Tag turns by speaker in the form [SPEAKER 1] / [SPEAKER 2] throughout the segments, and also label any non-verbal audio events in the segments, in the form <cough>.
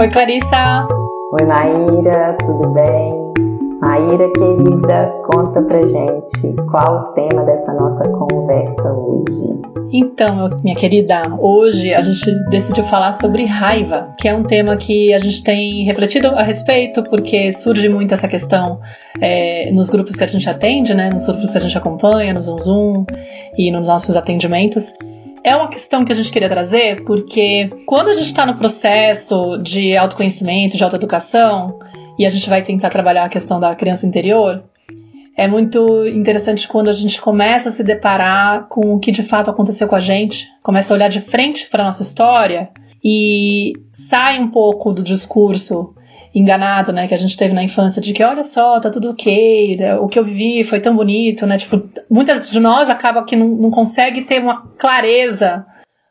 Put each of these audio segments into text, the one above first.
[SPEAKER 1] Oi, Clarissa.
[SPEAKER 2] Oi, Maíra, tudo bem? Maíra, querida, conta pra gente qual o tema dessa nossa conversa hoje.
[SPEAKER 1] Então, minha querida, hoje a gente decidiu falar sobre raiva, que é um tema que a gente tem refletido a respeito, porque surge muito essa questão é, nos grupos que a gente atende, né, nos grupos que a gente acompanha, no Zoom Zoom e nos nossos atendimentos é uma questão que a gente queria trazer porque quando a gente está no processo de autoconhecimento, de autoeducação, e a gente vai tentar trabalhar a questão da criança interior, é muito interessante quando a gente começa a se deparar com o que de fato aconteceu com a gente, começa a olhar de frente para nossa história e sai um pouco do discurso enganado, né, que a gente teve na infância de que olha só, tá tudo ok, né, o que eu vivi foi tão bonito, né? Tipo, muitas de nós acabam que não, não consegue ter uma clareza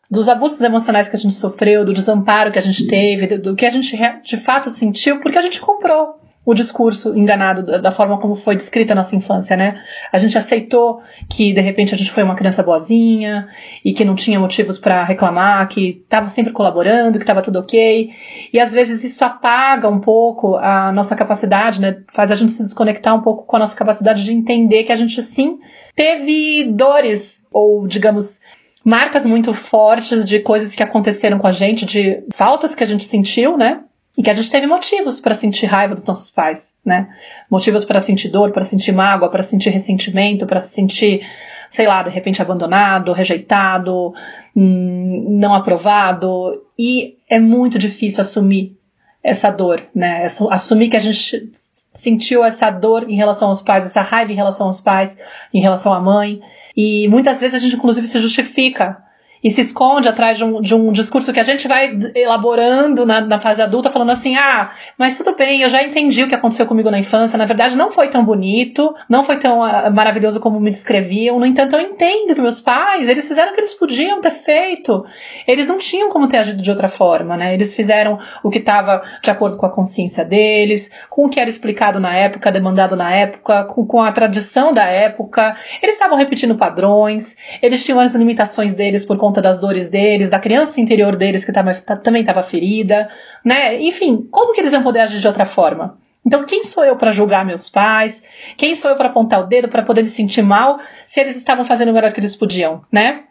[SPEAKER 1] dos abusos emocionais que a gente sofreu, do desamparo que a gente teve, do, do que a gente de fato sentiu, porque a gente comprou o discurso enganado da forma como foi descrita a nossa infância, né? A gente aceitou que de repente a gente foi uma criança boazinha e que não tinha motivos para reclamar, que estava sempre colaborando, que estava tudo ok. E às vezes isso apaga um pouco a nossa capacidade, né? Faz a gente se desconectar um pouco com a nossa capacidade de entender que a gente sim teve dores ou, digamos, marcas muito fortes de coisas que aconteceram com a gente, de faltas que a gente sentiu, né? E que a gente teve motivos para sentir raiva dos nossos pais, né? Motivos para sentir dor, para sentir mágoa, para sentir ressentimento, para se sentir, sei lá, de repente abandonado, rejeitado, hum, não aprovado. E é muito difícil assumir essa dor, né? Assumir que a gente sentiu essa dor em relação aos pais, essa raiva em relação aos pais, em relação à mãe. E muitas vezes a gente, inclusive, se justifica e se esconde atrás de um, de um discurso que a gente vai elaborando na, na, fase adulta, falando assim: ah, mas tudo bem, eu já entendi o que aconteceu comigo na infância, na verdade não foi tão bonito, não foi tão uh, maravilhoso como me descreviam, no entanto eu entendo que meus pais, eles fizeram o que eles podiam ter feito, eles não tinham como ter agido de outra forma, né? Eles fizeram o que estava de acordo com a consciência deles, com o que era explicado na época, demandado na época, com, com a tradição da época, eles estavam repetindo padrões, eles tinham as limitações deles por conta das dores deles, da criança interior deles que tava, também estava ferida, né? Enfim, como que eles iam poder agir de outra forma? Então, quem sou eu para julgar meus pais? Quem sou eu para apontar o dedo para poder me sentir mal se eles estavam fazendo o melhor que eles podiam, né?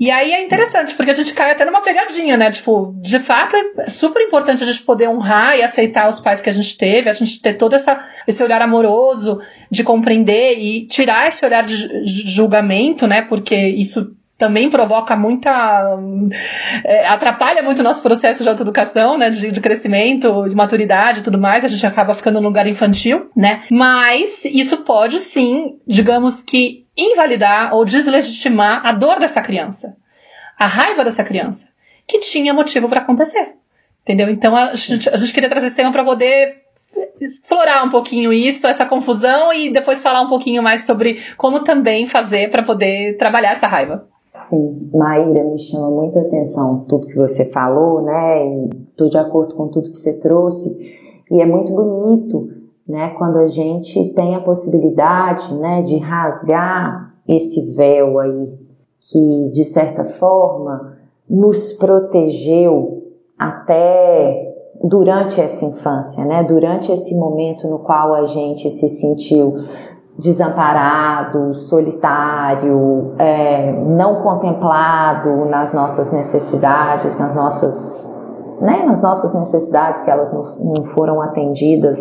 [SPEAKER 1] E aí é interessante, porque a gente cai até numa pegadinha, né? Tipo, de fato é super importante a gente poder honrar e aceitar os pais que a gente teve, a gente ter todo essa, esse olhar amoroso de compreender e tirar esse olhar de julgamento, né? Porque isso também provoca muita. É, atrapalha muito o nosso processo de autoeducação, né? De, de crescimento, de maturidade e tudo mais. A gente acaba ficando no lugar infantil, né? Mas isso pode sim, digamos que, invalidar ou deslegitimar a dor dessa criança, a raiva dessa criança, que tinha motivo para acontecer. Entendeu? Então a gente, a gente queria trazer esse tema para poder explorar um pouquinho isso, essa confusão e depois falar um pouquinho mais sobre como também fazer para poder trabalhar essa raiva.
[SPEAKER 2] Sim, Maíra, me chama muita atenção tudo que você falou, né? E tô de acordo com tudo que você trouxe. E é muito bonito, né? Quando a gente tem a possibilidade, né? De rasgar esse véu aí que, de certa forma, nos protegeu até durante essa infância, né? Durante esse momento no qual a gente se sentiu desamparado, solitário, é, não contemplado nas nossas necessidades, nas nossas, né, nas nossas necessidades que elas não, foram atendidas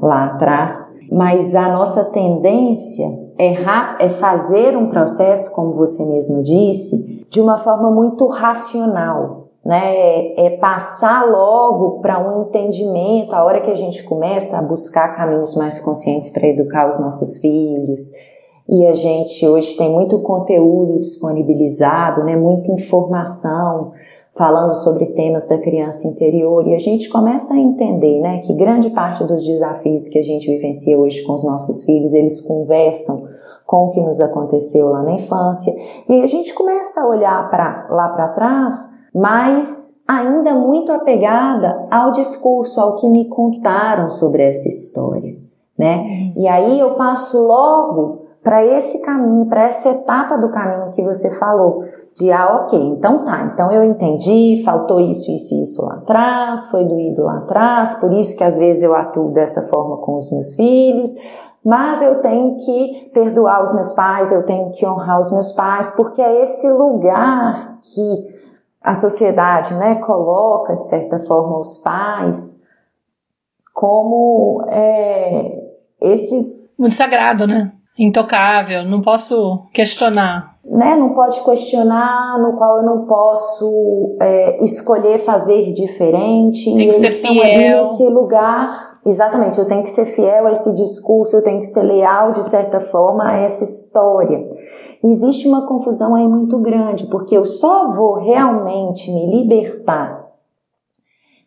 [SPEAKER 2] lá atrás. Mas a nossa tendência é, é fazer um processo, como você mesma disse, de uma forma muito racional, né? É, é passar logo para um entendimento, a hora que a gente começa a buscar caminhos mais conscientes para educar os nossos filhos. E a gente hoje tem muito conteúdo disponibilizado, né? Muita informação falando sobre temas da criança interior e a gente começa a entender, né, que grande parte dos desafios que a gente vivencia hoje com os nossos filhos, eles conversam com o que nos aconteceu lá na infância. E a gente começa a olhar para lá para trás mas ainda muito apegada ao discurso, ao que me contaram sobre essa história, né? E aí eu passo logo para esse caminho, para essa etapa do caminho que você falou, de ah, ok, então tá, então eu entendi, faltou isso, isso e isso lá atrás, foi doído lá atrás, por isso que às vezes eu atuo dessa forma com os meus filhos, mas eu tenho que perdoar os meus pais, eu tenho que honrar os meus pais, porque é esse lugar que a sociedade né, coloca, de certa forma, os pais como é, esses.
[SPEAKER 1] Muito sagrado, né? Intocável, não posso questionar.
[SPEAKER 2] Né, não pode questionar, no qual eu não posso é, escolher fazer diferente.
[SPEAKER 1] Tem que
[SPEAKER 2] eles
[SPEAKER 1] ser fiel.
[SPEAKER 2] nesse lugar. Exatamente, eu tenho que ser fiel a esse discurso, eu tenho que ser leal, de certa forma, a essa história existe uma confusão aí muito grande, porque eu só vou realmente me libertar,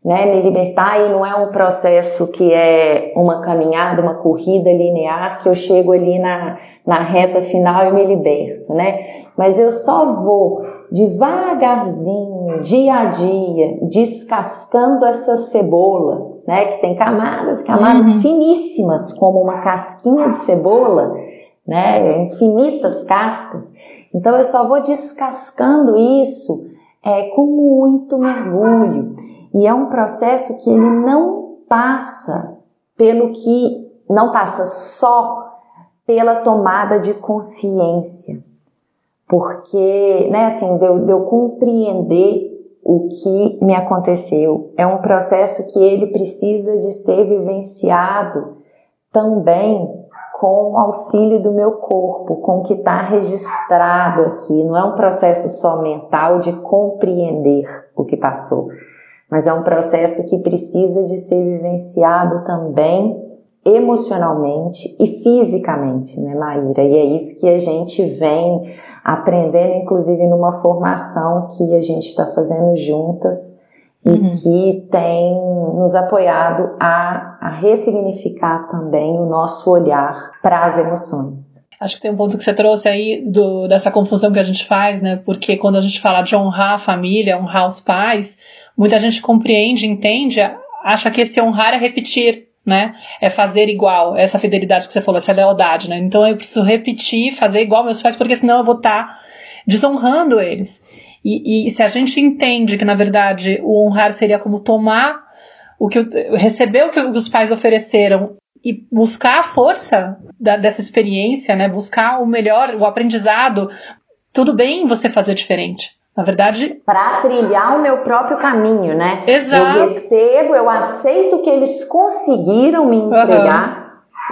[SPEAKER 2] né? Me libertar e não é um processo que é uma caminhada, uma corrida linear, que eu chego ali na, na reta final e me liberto, né? Mas eu só vou devagarzinho, dia a dia, descascando essa cebola, né? Que tem camadas, camadas uhum. finíssimas, como uma casquinha de cebola né? Infinitas cascas. Então eu só vou descascando isso é, com muito mergulho. E é um processo que ele não passa pelo que não passa só pela tomada de consciência. Porque, né, assim, de eu, de eu compreender o que me aconteceu. É um processo que ele precisa de ser vivenciado também com o auxílio do meu corpo, com o que está registrado aqui. Não é um processo só mental de compreender o que passou, mas é um processo que precisa de ser vivenciado também emocionalmente e fisicamente, né, Maíra? E é isso que a gente vem aprendendo, inclusive numa formação que a gente está fazendo juntas e uhum. que tem nos apoiado a, a ressignificar também o nosso olhar para as emoções.
[SPEAKER 1] Acho que tem um ponto que você trouxe aí do, dessa confusão que a gente faz, né? Porque quando a gente fala de honrar a família, honrar os pais, muita gente compreende, entende, acha que esse honrar é repetir, né? É fazer igual, essa fidelidade que você falou, essa lealdade, né? Então eu preciso repetir, fazer igual meus pais, porque senão eu vou estar tá desonrando eles. E, e, se a gente entende que, na verdade, o honrar seria como tomar o que receber o que os pais ofereceram e buscar a força da, dessa experiência, né? Buscar o melhor, o aprendizado. Tudo bem você fazer diferente. Na verdade.
[SPEAKER 2] Para trilhar o meu próprio caminho, né?
[SPEAKER 1] Exato.
[SPEAKER 2] Eu recebo, eu aceito que eles conseguiram me entregar uhum.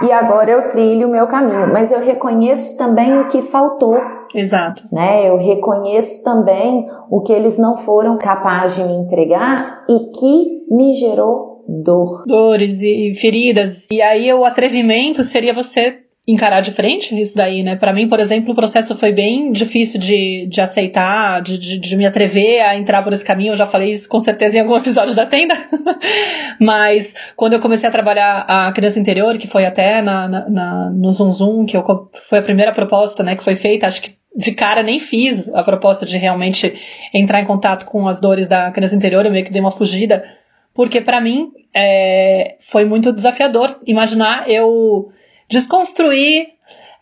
[SPEAKER 2] E agora eu trilho o meu caminho. Mas eu reconheço também o que faltou.
[SPEAKER 1] Exato.
[SPEAKER 2] Né? Eu reconheço também o que eles não foram capazes de me entregar e que me gerou dor.
[SPEAKER 1] Dores e feridas. E aí o atrevimento seria você encarar de frente isso daí, né? Para mim, por exemplo, o processo foi bem difícil de, de aceitar, de, de, de, me atrever a entrar por esse caminho. Eu já falei isso com certeza em algum <laughs> episódio da tenda. <laughs> Mas quando eu comecei a trabalhar a criança interior, que foi até na, na, na, no Zoom Zoom, que eu, foi a primeira proposta né, que foi feita, acho que de cara nem fiz a proposta de realmente entrar em contato com as dores da criança interior, eu meio que dei uma fugida, porque para mim é, foi muito desafiador imaginar eu desconstruir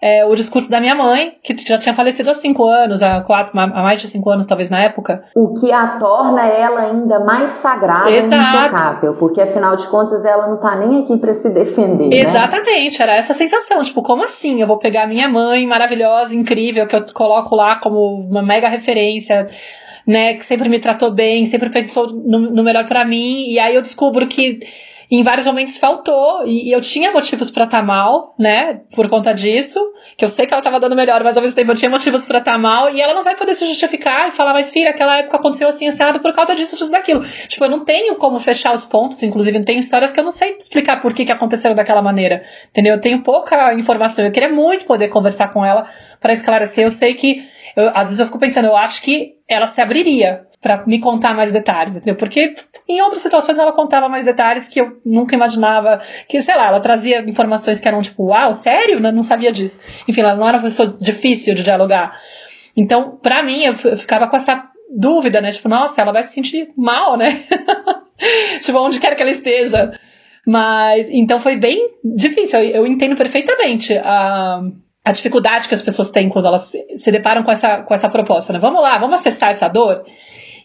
[SPEAKER 1] é, o discurso da minha mãe, que já tinha falecido há cinco anos, há, quatro, há mais de cinco anos, talvez na época.
[SPEAKER 2] O que a torna ela ainda mais sagrada Exato. e intocável, porque afinal de contas ela não tá nem aqui para se defender. Né?
[SPEAKER 1] Exatamente,
[SPEAKER 2] né?
[SPEAKER 1] era essa sensação, tipo, como assim? Eu vou pegar minha mãe maravilhosa, incrível, que eu coloco lá como uma mega referência. Né, que sempre me tratou bem, sempre pensou no, no melhor para mim, e aí eu descubro que em vários momentos faltou, e, eu tinha motivos para estar tá mal, né, por conta disso, que eu sei que ela tava dando melhor, mas ao mesmo tempo eu tinha motivos para estar tá mal, e ela não vai poder se justificar e falar, mas filha, aquela época aconteceu assim, assado por causa disso, disso, daquilo. Tipo, eu não tenho como fechar os pontos, inclusive tem histórias que eu não sei explicar por que, que aconteceram daquela maneira, entendeu? Eu tenho pouca informação, eu queria muito poder conversar com ela para esclarecer, eu sei que eu, às vezes eu fico pensando, eu acho que ela se abriria para me contar mais detalhes, entendeu? Porque em outras situações ela contava mais detalhes que eu nunca imaginava, que sei lá, ela trazia informações que eram tipo, uau, sério? Eu não sabia disso. Enfim, ela não era uma pessoa difícil de dialogar. Então, para mim, eu ficava com essa dúvida, né? Tipo, nossa, ela vai se sentir mal, né? <laughs> tipo, onde quer que ela esteja. Mas, então foi bem difícil. Eu, eu entendo perfeitamente a a dificuldade que as pessoas têm quando elas se deparam com essa, com essa proposta, né? Vamos lá, vamos acessar essa dor.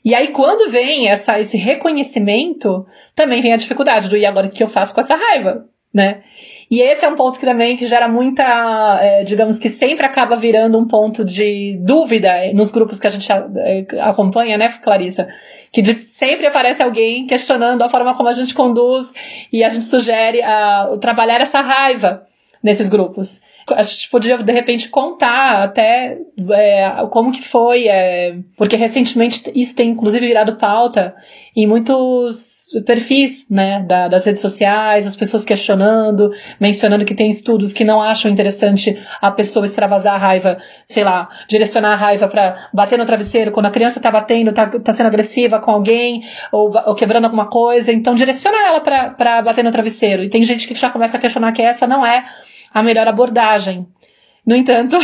[SPEAKER 1] E aí, quando vem essa, esse reconhecimento, também vem a dificuldade do e agora o que eu faço com essa raiva, né? E esse é um ponto que também que gera muita, é, digamos que sempre acaba virando um ponto de dúvida nos grupos que a gente é, acompanha, né, Clarissa? Que de, sempre aparece alguém questionando a forma como a gente conduz e a gente sugere a, trabalhar essa raiva nesses grupos a gente podia de repente contar até é, como que foi, é, porque recentemente isso tem inclusive virado pauta em muitos perfis né, da, das redes sociais, as pessoas questionando, mencionando que tem estudos que não acham interessante a pessoa extravasar a raiva, sei lá, direcionar a raiva para bater no travesseiro quando a criança está batendo, está tá sendo agressiva com alguém ou, ou, quebrando alguma coisa, então direciona ela para bater no travesseiro. E tem gente que já começa a questionar que essa não é a melhor abordagem. No entanto,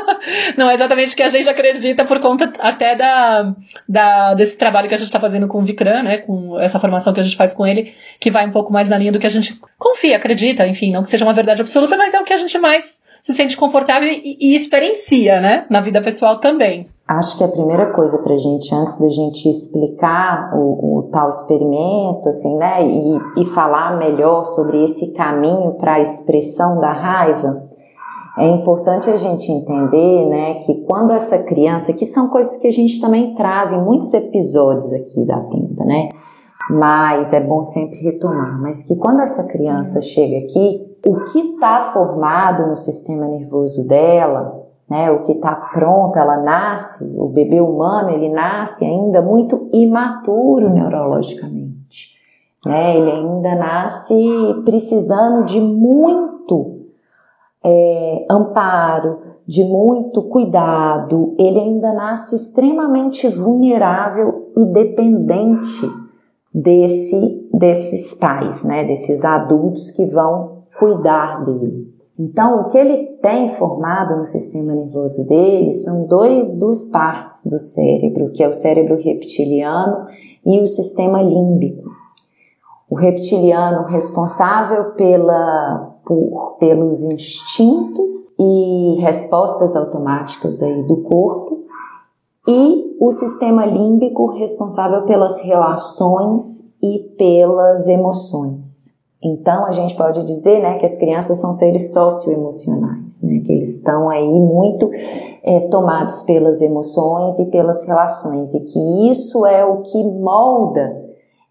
[SPEAKER 1] <laughs> não é exatamente o que a gente acredita por conta até da, da desse trabalho que a gente está fazendo com o Vikram, né, com essa formação que a gente faz com ele, que vai um pouco mais na linha do que a gente confia, acredita, enfim, não que seja uma verdade absoluta, mas é o que a gente mais se sente confortável e, e experiencia, né, na vida pessoal também.
[SPEAKER 2] Acho que a primeira coisa para gente, antes da gente explicar o, o, tal experimento, assim, né, e, e falar melhor sobre esse caminho para a expressão da raiva, é importante a gente entender, né, que quando essa criança, que são coisas que a gente também traz em muitos episódios aqui da tenda, né, mas é bom sempre retomar, mas que quando essa criança chega aqui, o que está formado no sistema nervoso dela né, o que está pronto, ela nasce, o bebê humano, ele nasce ainda muito imaturo neurologicamente. Né, ele ainda nasce precisando de muito é, amparo, de muito cuidado, ele ainda nasce extremamente vulnerável e dependente desse, desses pais, né, desses adultos que vão cuidar dele. Então, o que ele tem formado no sistema nervoso dele são dois, duas partes do cérebro, que é o cérebro reptiliano e o sistema límbico. O reptiliano responsável pela, por, pelos instintos e respostas automáticas aí do corpo e o sistema límbico responsável pelas relações e pelas emoções. Então, a gente pode dizer né, que as crianças são seres socioemocionais, né, que eles estão aí muito é, tomados pelas emoções e pelas relações, e que isso é o que molda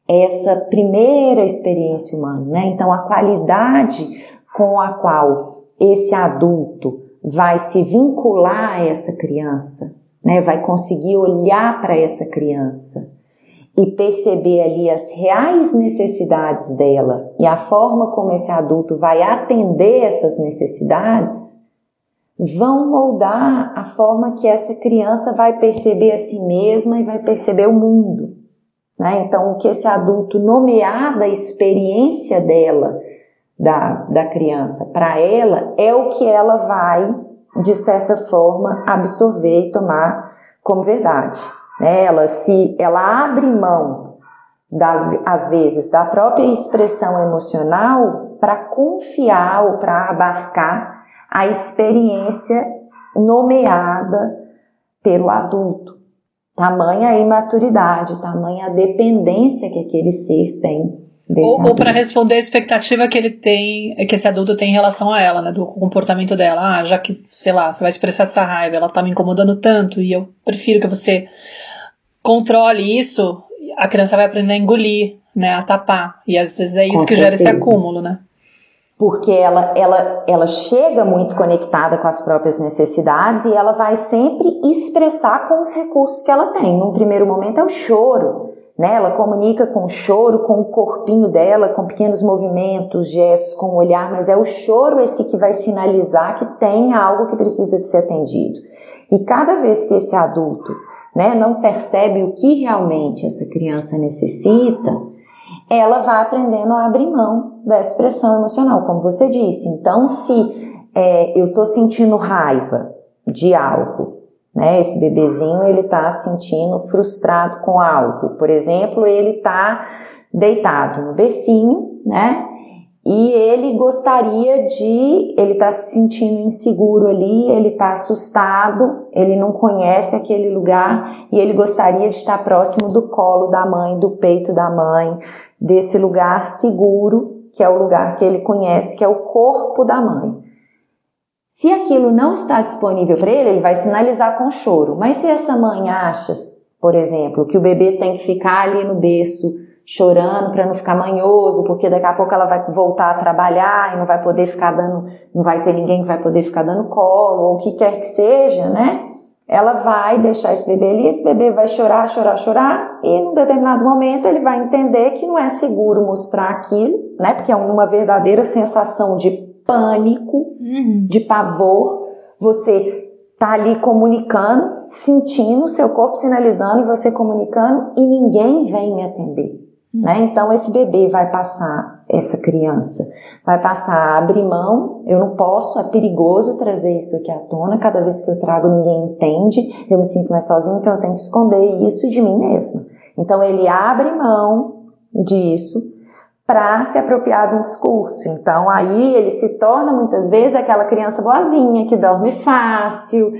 [SPEAKER 2] essa primeira experiência humana. Né? Então, a qualidade com a qual esse adulto vai se vincular a essa criança, né, vai conseguir olhar para essa criança e perceber ali as reais necessidades dela e a forma como esse adulto vai atender essas necessidades, vão moldar a forma que essa criança vai perceber a si mesma e vai perceber o mundo. Né? Então, o que esse adulto nomear da experiência dela, da, da criança, para ela, é o que ela vai, de certa forma, absorver e tomar como verdade. Né? Ela se ela abre mão das às vezes da própria expressão emocional para confiar ou para abarcar a experiência nomeada pelo adulto. Tamanha a imaturidade, tamanha a dependência que aquele ser tem
[SPEAKER 1] ou, ou para responder a expectativa que ele tem, que esse adulto tem em relação a ela, né? Do comportamento dela. Ah, já que, sei lá, você vai expressar essa raiva, ela tá me incomodando tanto e eu prefiro que você controle isso, a criança vai aprender a engolir, né, a tapar. E às vezes é isso com que certeza. gera esse acúmulo, né?
[SPEAKER 2] Porque ela, ela, ela chega muito conectada com as próprias necessidades e ela vai sempre expressar com os recursos que ela tem. Num primeiro momento é o choro, né? Ela comunica com o choro, com o corpinho dela, com pequenos movimentos, gestos, com o olhar, mas é o choro esse que vai sinalizar que tem algo que precisa de ser atendido. E cada vez que esse adulto né, não percebe o que realmente essa criança necessita, ela vai aprendendo a abrir mão da expressão emocional, como você disse. Então, se é, eu estou sentindo raiva de algo, né, esse bebezinho ele está sentindo frustrado com algo, por exemplo, ele está deitado no bercinho, né, e ele gostaria de, ele está se sentindo inseguro ali, ele está assustado, ele não conhece aquele lugar e ele gostaria de estar próximo do colo da mãe, do peito da mãe, desse lugar seguro, que é o lugar que ele conhece, que é o corpo da mãe. Se aquilo não está disponível para ele, ele vai sinalizar com choro. Mas se essa mãe acha, por exemplo, que o bebê tem que ficar ali no berço chorando para não ficar manhoso, porque daqui a pouco ela vai voltar a trabalhar e não vai poder ficar dando, não vai ter ninguém que vai poder ficar dando colo, ou o que quer que seja, né? Ela vai deixar esse bebê ali, esse bebê vai chorar, chorar, chorar, e em um determinado momento ele vai entender que não é seguro mostrar aquilo, né? Porque é uma verdadeira sensação de pânico, uhum. de pavor. Você tá ali comunicando, sentindo o seu corpo sinalizando e você comunicando e ninguém vem me atender. Né? Então, esse bebê vai passar, essa criança, vai passar a abrir mão. Eu não posso, é perigoso trazer isso aqui à tona. Cada vez que eu trago, ninguém entende. Eu me sinto mais sozinho, então eu tenho que esconder isso de mim mesma. Então, ele abre mão disso para se apropriar de um discurso. Então, aí ele se torna muitas vezes aquela criança boazinha que dorme fácil,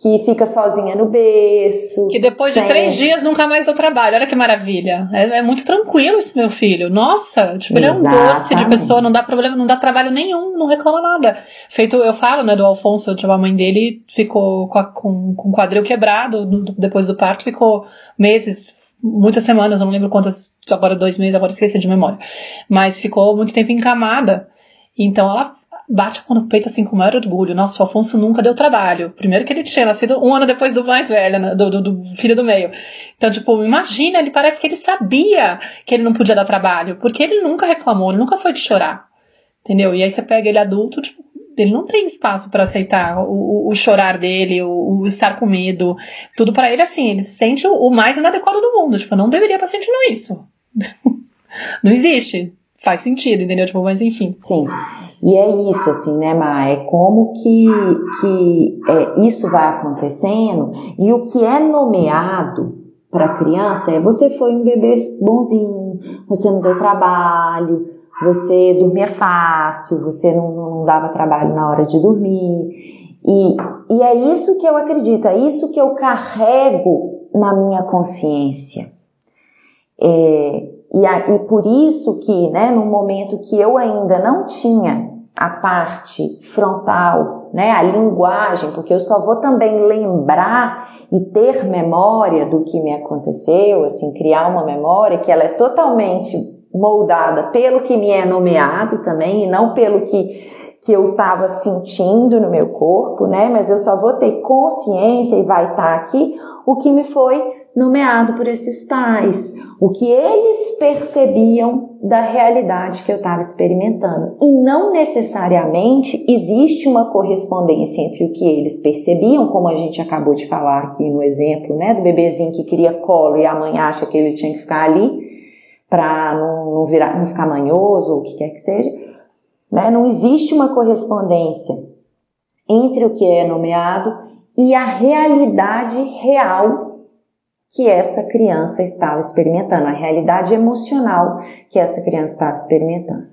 [SPEAKER 2] que fica sozinha no berço.
[SPEAKER 1] Que depois sem... de três dias nunca mais dá trabalho. Olha que maravilha. É, é, muito tranquilo esse meu filho. Nossa, tipo, ele é um doce de pessoa, não dá problema, não dá trabalho nenhum, não reclama nada. Feito, eu falo, né, do Alfonso, tipo, a mãe dele ficou com, a, com, com o quadril quebrado depois do parto, ficou meses, muitas semanas, não lembro quantas, agora dois meses, agora esqueci de memória. Mas ficou muito tempo encamada. Então ela bate no peito assim com o maior orgulho. Nossa, o Afonso nunca deu trabalho. Primeiro que ele tinha nascido um ano depois do mais velho, né? do, do, do, filho do meio. Então, tipo, imagina, ele parece que ele sabia que ele não podia dar trabalho, porque ele nunca reclamou, ele nunca foi de chorar. Entendeu? E aí você pega ele adulto, tipo, ele não tem espaço para aceitar o, o, o, chorar dele, o, o, estar com medo, tudo para ele assim, ele se sente o, mais inadequado do mundo, tipo, não deveria estar sentindo isso. <laughs> não existe. Faz sentido, entendeu? Tipo, mas enfim.
[SPEAKER 2] Sim. E é isso, assim, né, Ma? É como que, que é, isso vai acontecendo e o que é nomeado para criança é você foi um bebê bonzinho, você não deu trabalho, você dormia fácil, você não, não dava trabalho na hora de dormir. E, e é isso que eu acredito, é isso que eu carrego na minha consciência. É, e, a, e por isso que, né, no momento que eu ainda não tinha a parte frontal, né, a linguagem, porque eu só vou também lembrar e ter memória do que me aconteceu, assim, criar uma memória que ela é totalmente moldada pelo que me é nomeado também e não pelo que que eu estava sentindo no meu corpo, né? Mas eu só vou ter consciência e vai estar tá aqui o que me foi nomeado por esses pais, o que eles percebiam da realidade que eu estava experimentando. E não necessariamente existe uma correspondência entre o que eles percebiam, como a gente acabou de falar aqui no exemplo, né, do bebezinho que queria colo e a mãe acha que ele tinha que ficar ali para não, não, virar, não ficar manhoso ou o que quer que seja. Né? Não existe uma correspondência entre o que é nomeado e a realidade real que essa criança estava experimentando, a realidade emocional que essa criança estava experimentando.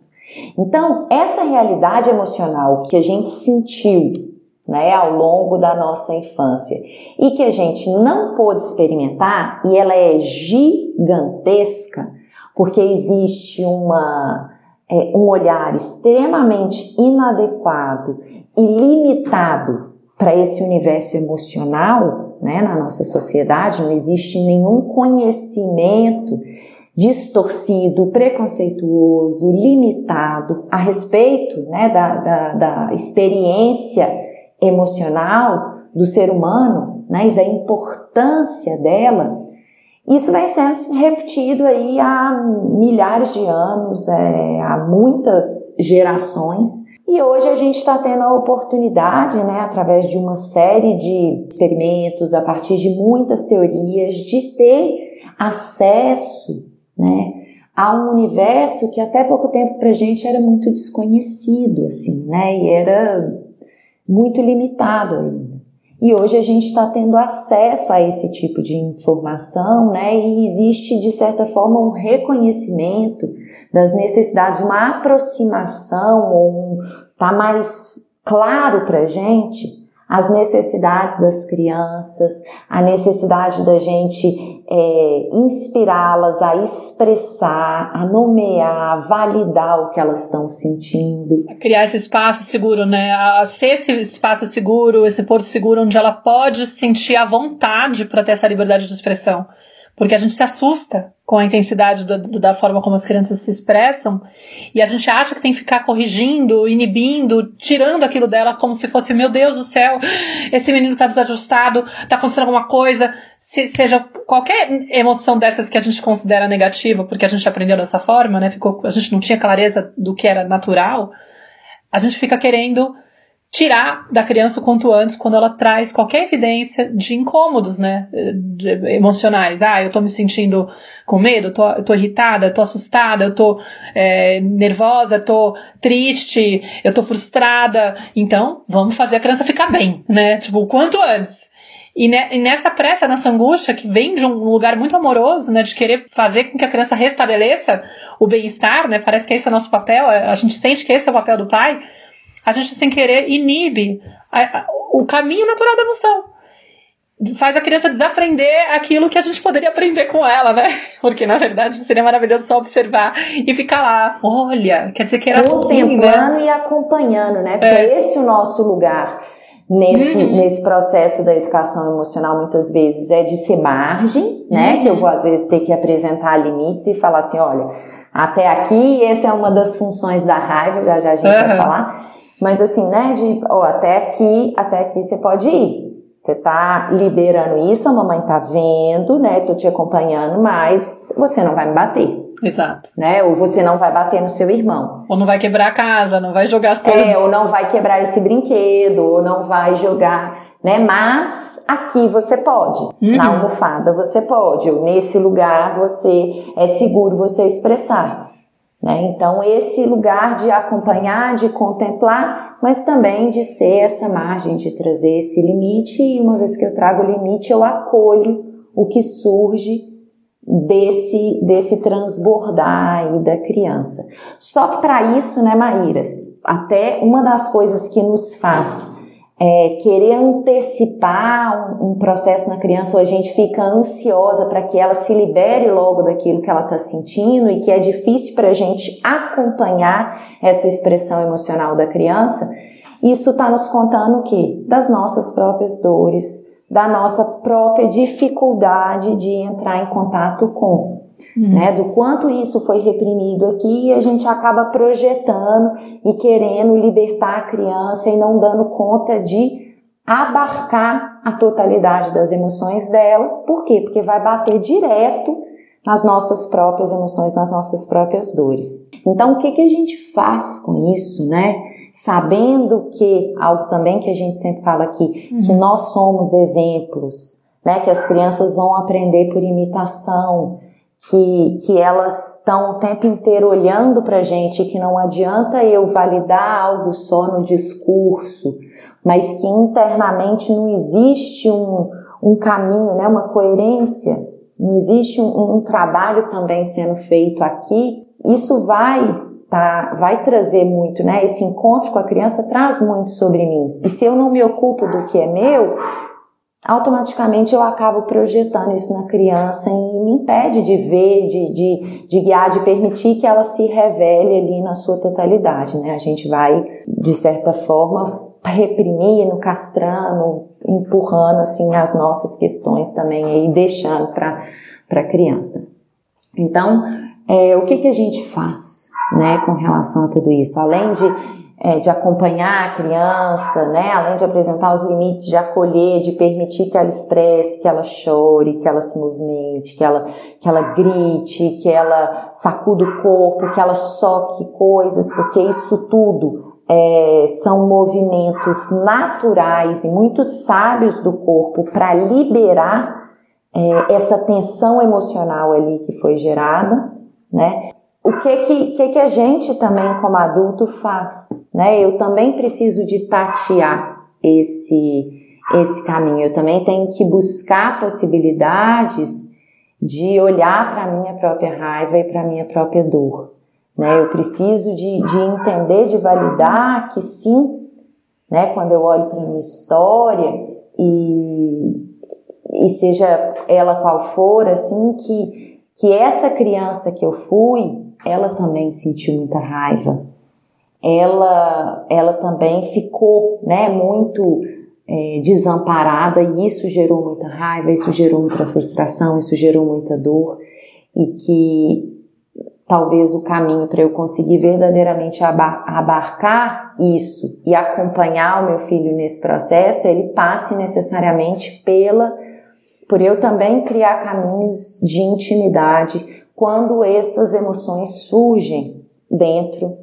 [SPEAKER 2] Então, essa realidade emocional que a gente sentiu né, ao longo da nossa infância e que a gente não pôde experimentar, e ela é gigantesca, porque existe uma, é, um olhar extremamente inadequado e limitado para esse universo emocional né, na nossa sociedade, não existe nenhum conhecimento distorcido, preconceituoso, limitado a respeito né, da, da, da experiência emocional do ser humano né, e da importância dela, isso vem sendo repetido aí há milhares de anos, é, há muitas gerações. E hoje a gente está tendo a oportunidade, né, através de uma série de experimentos, a partir de muitas teorias, de ter acesso, né, a um universo que até pouco tempo para a gente era muito desconhecido, assim, né, e era muito limitado ainda. E hoje a gente está tendo acesso a esse tipo de informação, né? E existe, de certa forma, um reconhecimento das necessidades, uma aproximação, um, tá mais claro para a gente as necessidades das crianças, a necessidade da gente é, inspirá-las a expressar, a nomear, a validar o que elas estão sentindo.
[SPEAKER 1] Criar esse espaço seguro, né? A ser esse espaço seguro, esse porto seguro onde ela pode sentir a vontade para ter essa liberdade de expressão porque a gente se assusta com a intensidade do, do, da forma como as crianças se expressam e a gente acha que tem que ficar corrigindo, inibindo, tirando aquilo dela como se fosse, meu Deus do céu, esse menino está desajustado, está acontecendo alguma coisa, se, seja qualquer emoção dessas que a gente considera negativa, porque a gente aprendeu dessa forma, né? Ficou, a gente não tinha clareza do que era natural, a gente fica querendo tirar da criança o quanto antes quando ela traz qualquer evidência de incômodos, né, emocionais. Ah, eu tô me sentindo com medo, eu tô, tô irritada, eu tô assustada, eu tô é, nervosa, eu tô triste, eu tô frustrada. Então, vamos fazer a criança ficar bem, né, tipo, o quanto antes. E nessa pressa, nessa angústia que vem de um lugar muito amoroso, né, de querer fazer com que a criança restabeleça o bem-estar, né, parece que esse é o nosso papel, a gente sente que esse é o papel do pai, a gente sem querer inibe a, a, o caminho natural da emoção. Faz a criança desaprender aquilo que a gente poderia aprender com ela, né? <laughs> Porque na verdade seria maravilhoso só observar e ficar lá. Olha, quer dizer que era
[SPEAKER 2] Contemplando
[SPEAKER 1] assim,
[SPEAKER 2] né? e acompanhando, né? Porque é. esse é o nosso lugar nesse, uhum. nesse processo da educação emocional muitas vezes é de ser margem, né? Uhum. Que eu vou às vezes ter que apresentar limites e falar assim, olha, até aqui, essa é uma das funções da raiva, já já a gente uhum. vai falar. Mas assim, né, de, ó, até aqui, até aqui você pode ir. Você tá liberando isso, a mamãe tá vendo, né, tô te acompanhando, mas você não vai me bater.
[SPEAKER 1] Exato.
[SPEAKER 2] Né? Ou você não vai bater no seu irmão.
[SPEAKER 1] Ou não vai quebrar a casa, não vai jogar as coisas.
[SPEAKER 2] É, ou não vai quebrar esse brinquedo, ou não vai jogar, né? Mas aqui você pode. Uhum. Na almofada você pode. Ou nesse lugar você é seguro você expressar. Né? Então, esse lugar de acompanhar, de contemplar, mas também de ser essa margem, de trazer esse limite, e uma vez que eu trago o limite, eu acolho o que surge desse, desse transbordar aí da criança. Só que para isso, né, Maíra, até uma das coisas que nos faz é, querer antecipar um, um, processo na criança ou a gente fica ansiosa para que ela se libere logo daquilo que ela está sentindo e que é difícil para a gente acompanhar essa expressão emocional da criança, isso está nos contando o quê? Das nossas próprias dores, da nossa própria dificuldade de entrar em contato com uhum. né? Do quanto isso foi reprimido aqui e a gente acaba projetando e querendo libertar a criança e não dando conta de abarcar a totalidade das emoções dela. Por quê? Porque vai bater direto nas nossas próprias emoções, nas nossas próprias dores. Então, o que, que a gente faz com isso, né? Sabendo que, algo também que a gente sempre fala aqui, uhum. que nós somos exemplos, né? Que as crianças vão aprender por imitação, que, que elas estão o tempo inteiro olhando para a gente, que não adianta eu validar algo só no discurso, mas que internamente não existe um, um caminho, né, uma coerência, não existe um, um trabalho também sendo feito aqui, isso vai tá, vai trazer muito, né? Esse encontro com a criança traz muito sobre mim. E se eu não me ocupo do que é meu, automaticamente eu acabo projetando isso na criança e me impede de ver, de, de, de guiar, de permitir que ela se revele ali na sua totalidade, né? A gente vai, de certa forma, reprimindo, castrando, empurrando, assim, as nossas questões também aí, deixando para a criança. Então, é, o que, que a gente faz, né, com relação a tudo isso? Além de é, de acompanhar a criança, né? Além de apresentar os limites, de acolher, de permitir que ela expresse, que ela chore, que ela se movimente, que ela, que ela grite, que ela sacuda o corpo, que ela soque coisas, porque isso tudo é, são movimentos naturais e muito sábios do corpo para liberar é, essa tensão emocional ali que foi gerada, né? O que que, que que a gente também como adulto faz, né? Eu também preciso de tatear esse esse caminho. Eu também tenho que buscar possibilidades de olhar para a minha própria raiva e para a minha própria dor. Né? Eu preciso de, de entender, de validar que sim, né? quando eu olho para a minha história e, e seja ela qual for, assim, que, que essa criança que eu fui, ela também sentiu muita raiva. Ela, ela também ficou né, muito é, desamparada e isso gerou muita raiva, isso gerou muita frustração, isso gerou muita dor e que talvez o caminho para eu conseguir verdadeiramente abarcar isso e acompanhar o meu filho nesse processo, ele passe necessariamente pela por eu também criar caminhos de intimidade quando essas emoções surgem dentro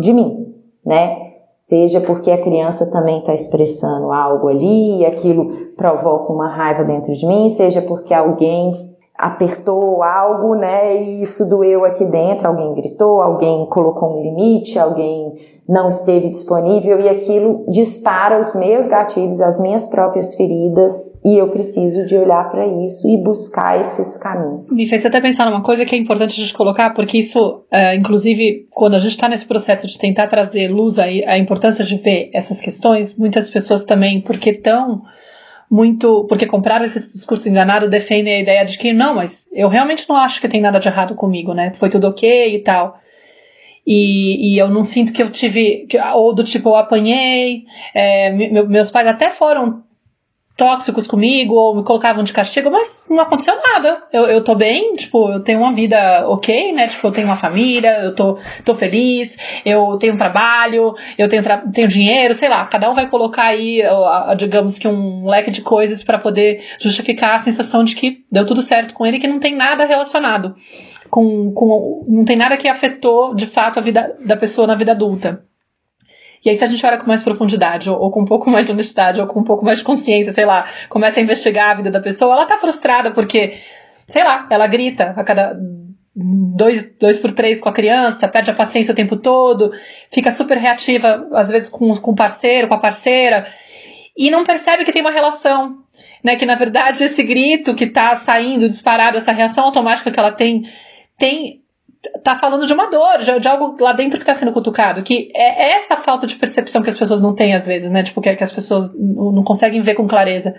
[SPEAKER 2] de mim, né? Seja porque a criança também está expressando algo ali aquilo provoca uma raiva dentro de mim, seja porque alguém apertou algo, né? E isso doeu aqui dentro, alguém gritou, alguém colocou um limite, alguém não esteve disponível e aquilo dispara os meus gatilhos, as minhas próprias feridas e eu preciso de olhar para isso e buscar esses caminhos.
[SPEAKER 1] Me fez até pensar numa coisa que é importante a gente colocar, porque isso, é, inclusive, quando a gente está nesse processo de tentar trazer luz aí, a importância de ver essas questões, muitas pessoas também, porque estão muito, porque compraram esse discurso enganado, defendem a ideia de que não, mas eu realmente não acho que tem nada de errado comigo, né? Foi tudo ok e tal. E, e, eu não sinto que eu tive, ou do tipo, eu apanhei, é, meus pais até foram tóxicos comigo, ou me colocavam de castigo, mas não aconteceu nada. Eu, eu tô bem, tipo, eu tenho uma vida ok, né? Tipo, eu tenho uma família, eu tô, tô feliz, eu tenho um trabalho, eu tenho, tenho dinheiro, sei lá, cada um vai colocar aí, digamos que um leque de coisas para poder justificar a sensação de que deu tudo certo com ele, que não tem nada relacionado com, com não tem nada que afetou de fato a vida da pessoa na vida adulta. E aí, se a gente olha com mais profundidade, ou, ou, com um pouco mais de honestidade, ou com um pouco mais de consciência, sei lá, começa a investigar a vida da pessoa, ela tá frustrada porque, sei lá, ela grita a cada dois, dois por três com a criança, perde a paciência o tempo todo, fica super reativa, às vezes, com, o parceiro, com a parceira, e não percebe que tem uma relação. Né, que na verdade esse grito que está saindo disparado, essa reação automática que ela tem tem tá falando de uma dor, de, algo lá dentro que está sendo cutucado, que é essa falta de percepção que as pessoas não têm às vezes, né? Tipo, que as pessoas não conseguem ver com clareza.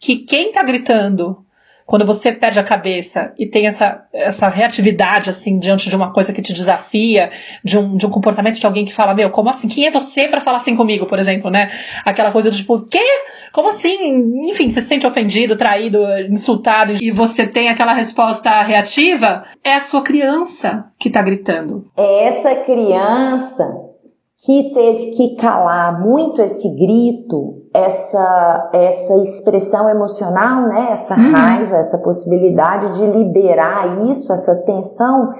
[SPEAKER 1] Que quem tá gritando quando você perde a cabeça e tem essa, essa reatividade, assim, diante de uma coisa que te desafia, de um, de um comportamento de alguém que fala, meu, como assim? Quem é você para falar assim comigo, por exemplo, né? Aquela coisa do tipo, quê? Como assim? Enfim, você se sente ofendido, traído, insultado e você tem aquela resposta reativa, é a sua criança que tá gritando.
[SPEAKER 2] É essa criança que teve que calar muito esse grito, essa, essa expressão emocional, né? essa uhum. raiva, essa possibilidade de liberar isso, essa tensão,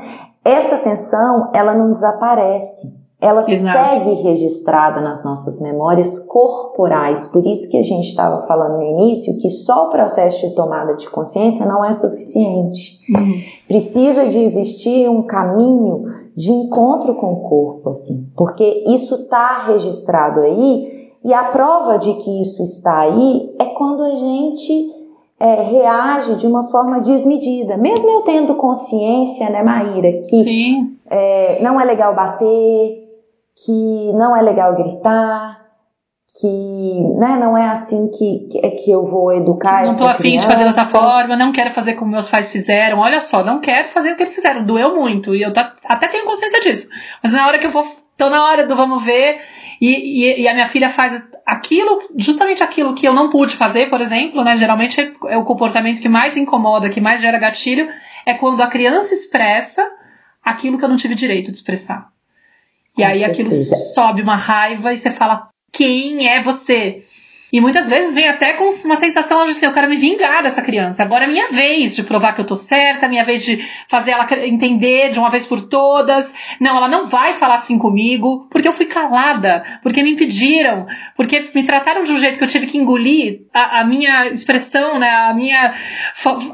[SPEAKER 2] essa tensão ela não desaparece. Ela Exato. segue registrada nas nossas memórias corporais. Por isso que a gente estava falando no início que só o processo de tomada de consciência não é suficiente. Uhum. Precisa de existir um caminho de encontro com o corpo, assim, porque isso está registrado aí e a prova de que isso está aí é quando a gente é, reage de uma forma desmedida. Mesmo eu tendo consciência, né, Maíra, que é, não é legal bater, que não é legal gritar, que né, não é assim que, que, é que eu vou educar
[SPEAKER 1] Não
[SPEAKER 2] estou
[SPEAKER 1] afim de fazer dessa forma, não quero fazer como meus pais fizeram. Olha só, não quero fazer o que eles fizeram. Doeu muito. E eu tá, até tenho consciência disso. Mas na hora que eu vou. Tô na hora do vamos ver. E, e, e, a minha filha faz aquilo, justamente aquilo que eu não pude fazer, por exemplo, né? Geralmente é o comportamento que mais incomoda, que mais gera gatilho, é quando a criança expressa aquilo que eu não tive direito de expressar. E aí aquilo sobe uma raiva e você fala, quem é você? E muitas vezes vem até com uma sensação de assim, eu quero me vingar dessa criança. Agora é minha vez de provar que eu tô certa, é minha vez de fazer ela entender de uma vez por todas. Não, ela não vai falar assim comigo, porque eu fui calada, porque me impediram, porque me trataram de um jeito que eu tive que engolir a, a minha expressão, né, a minha,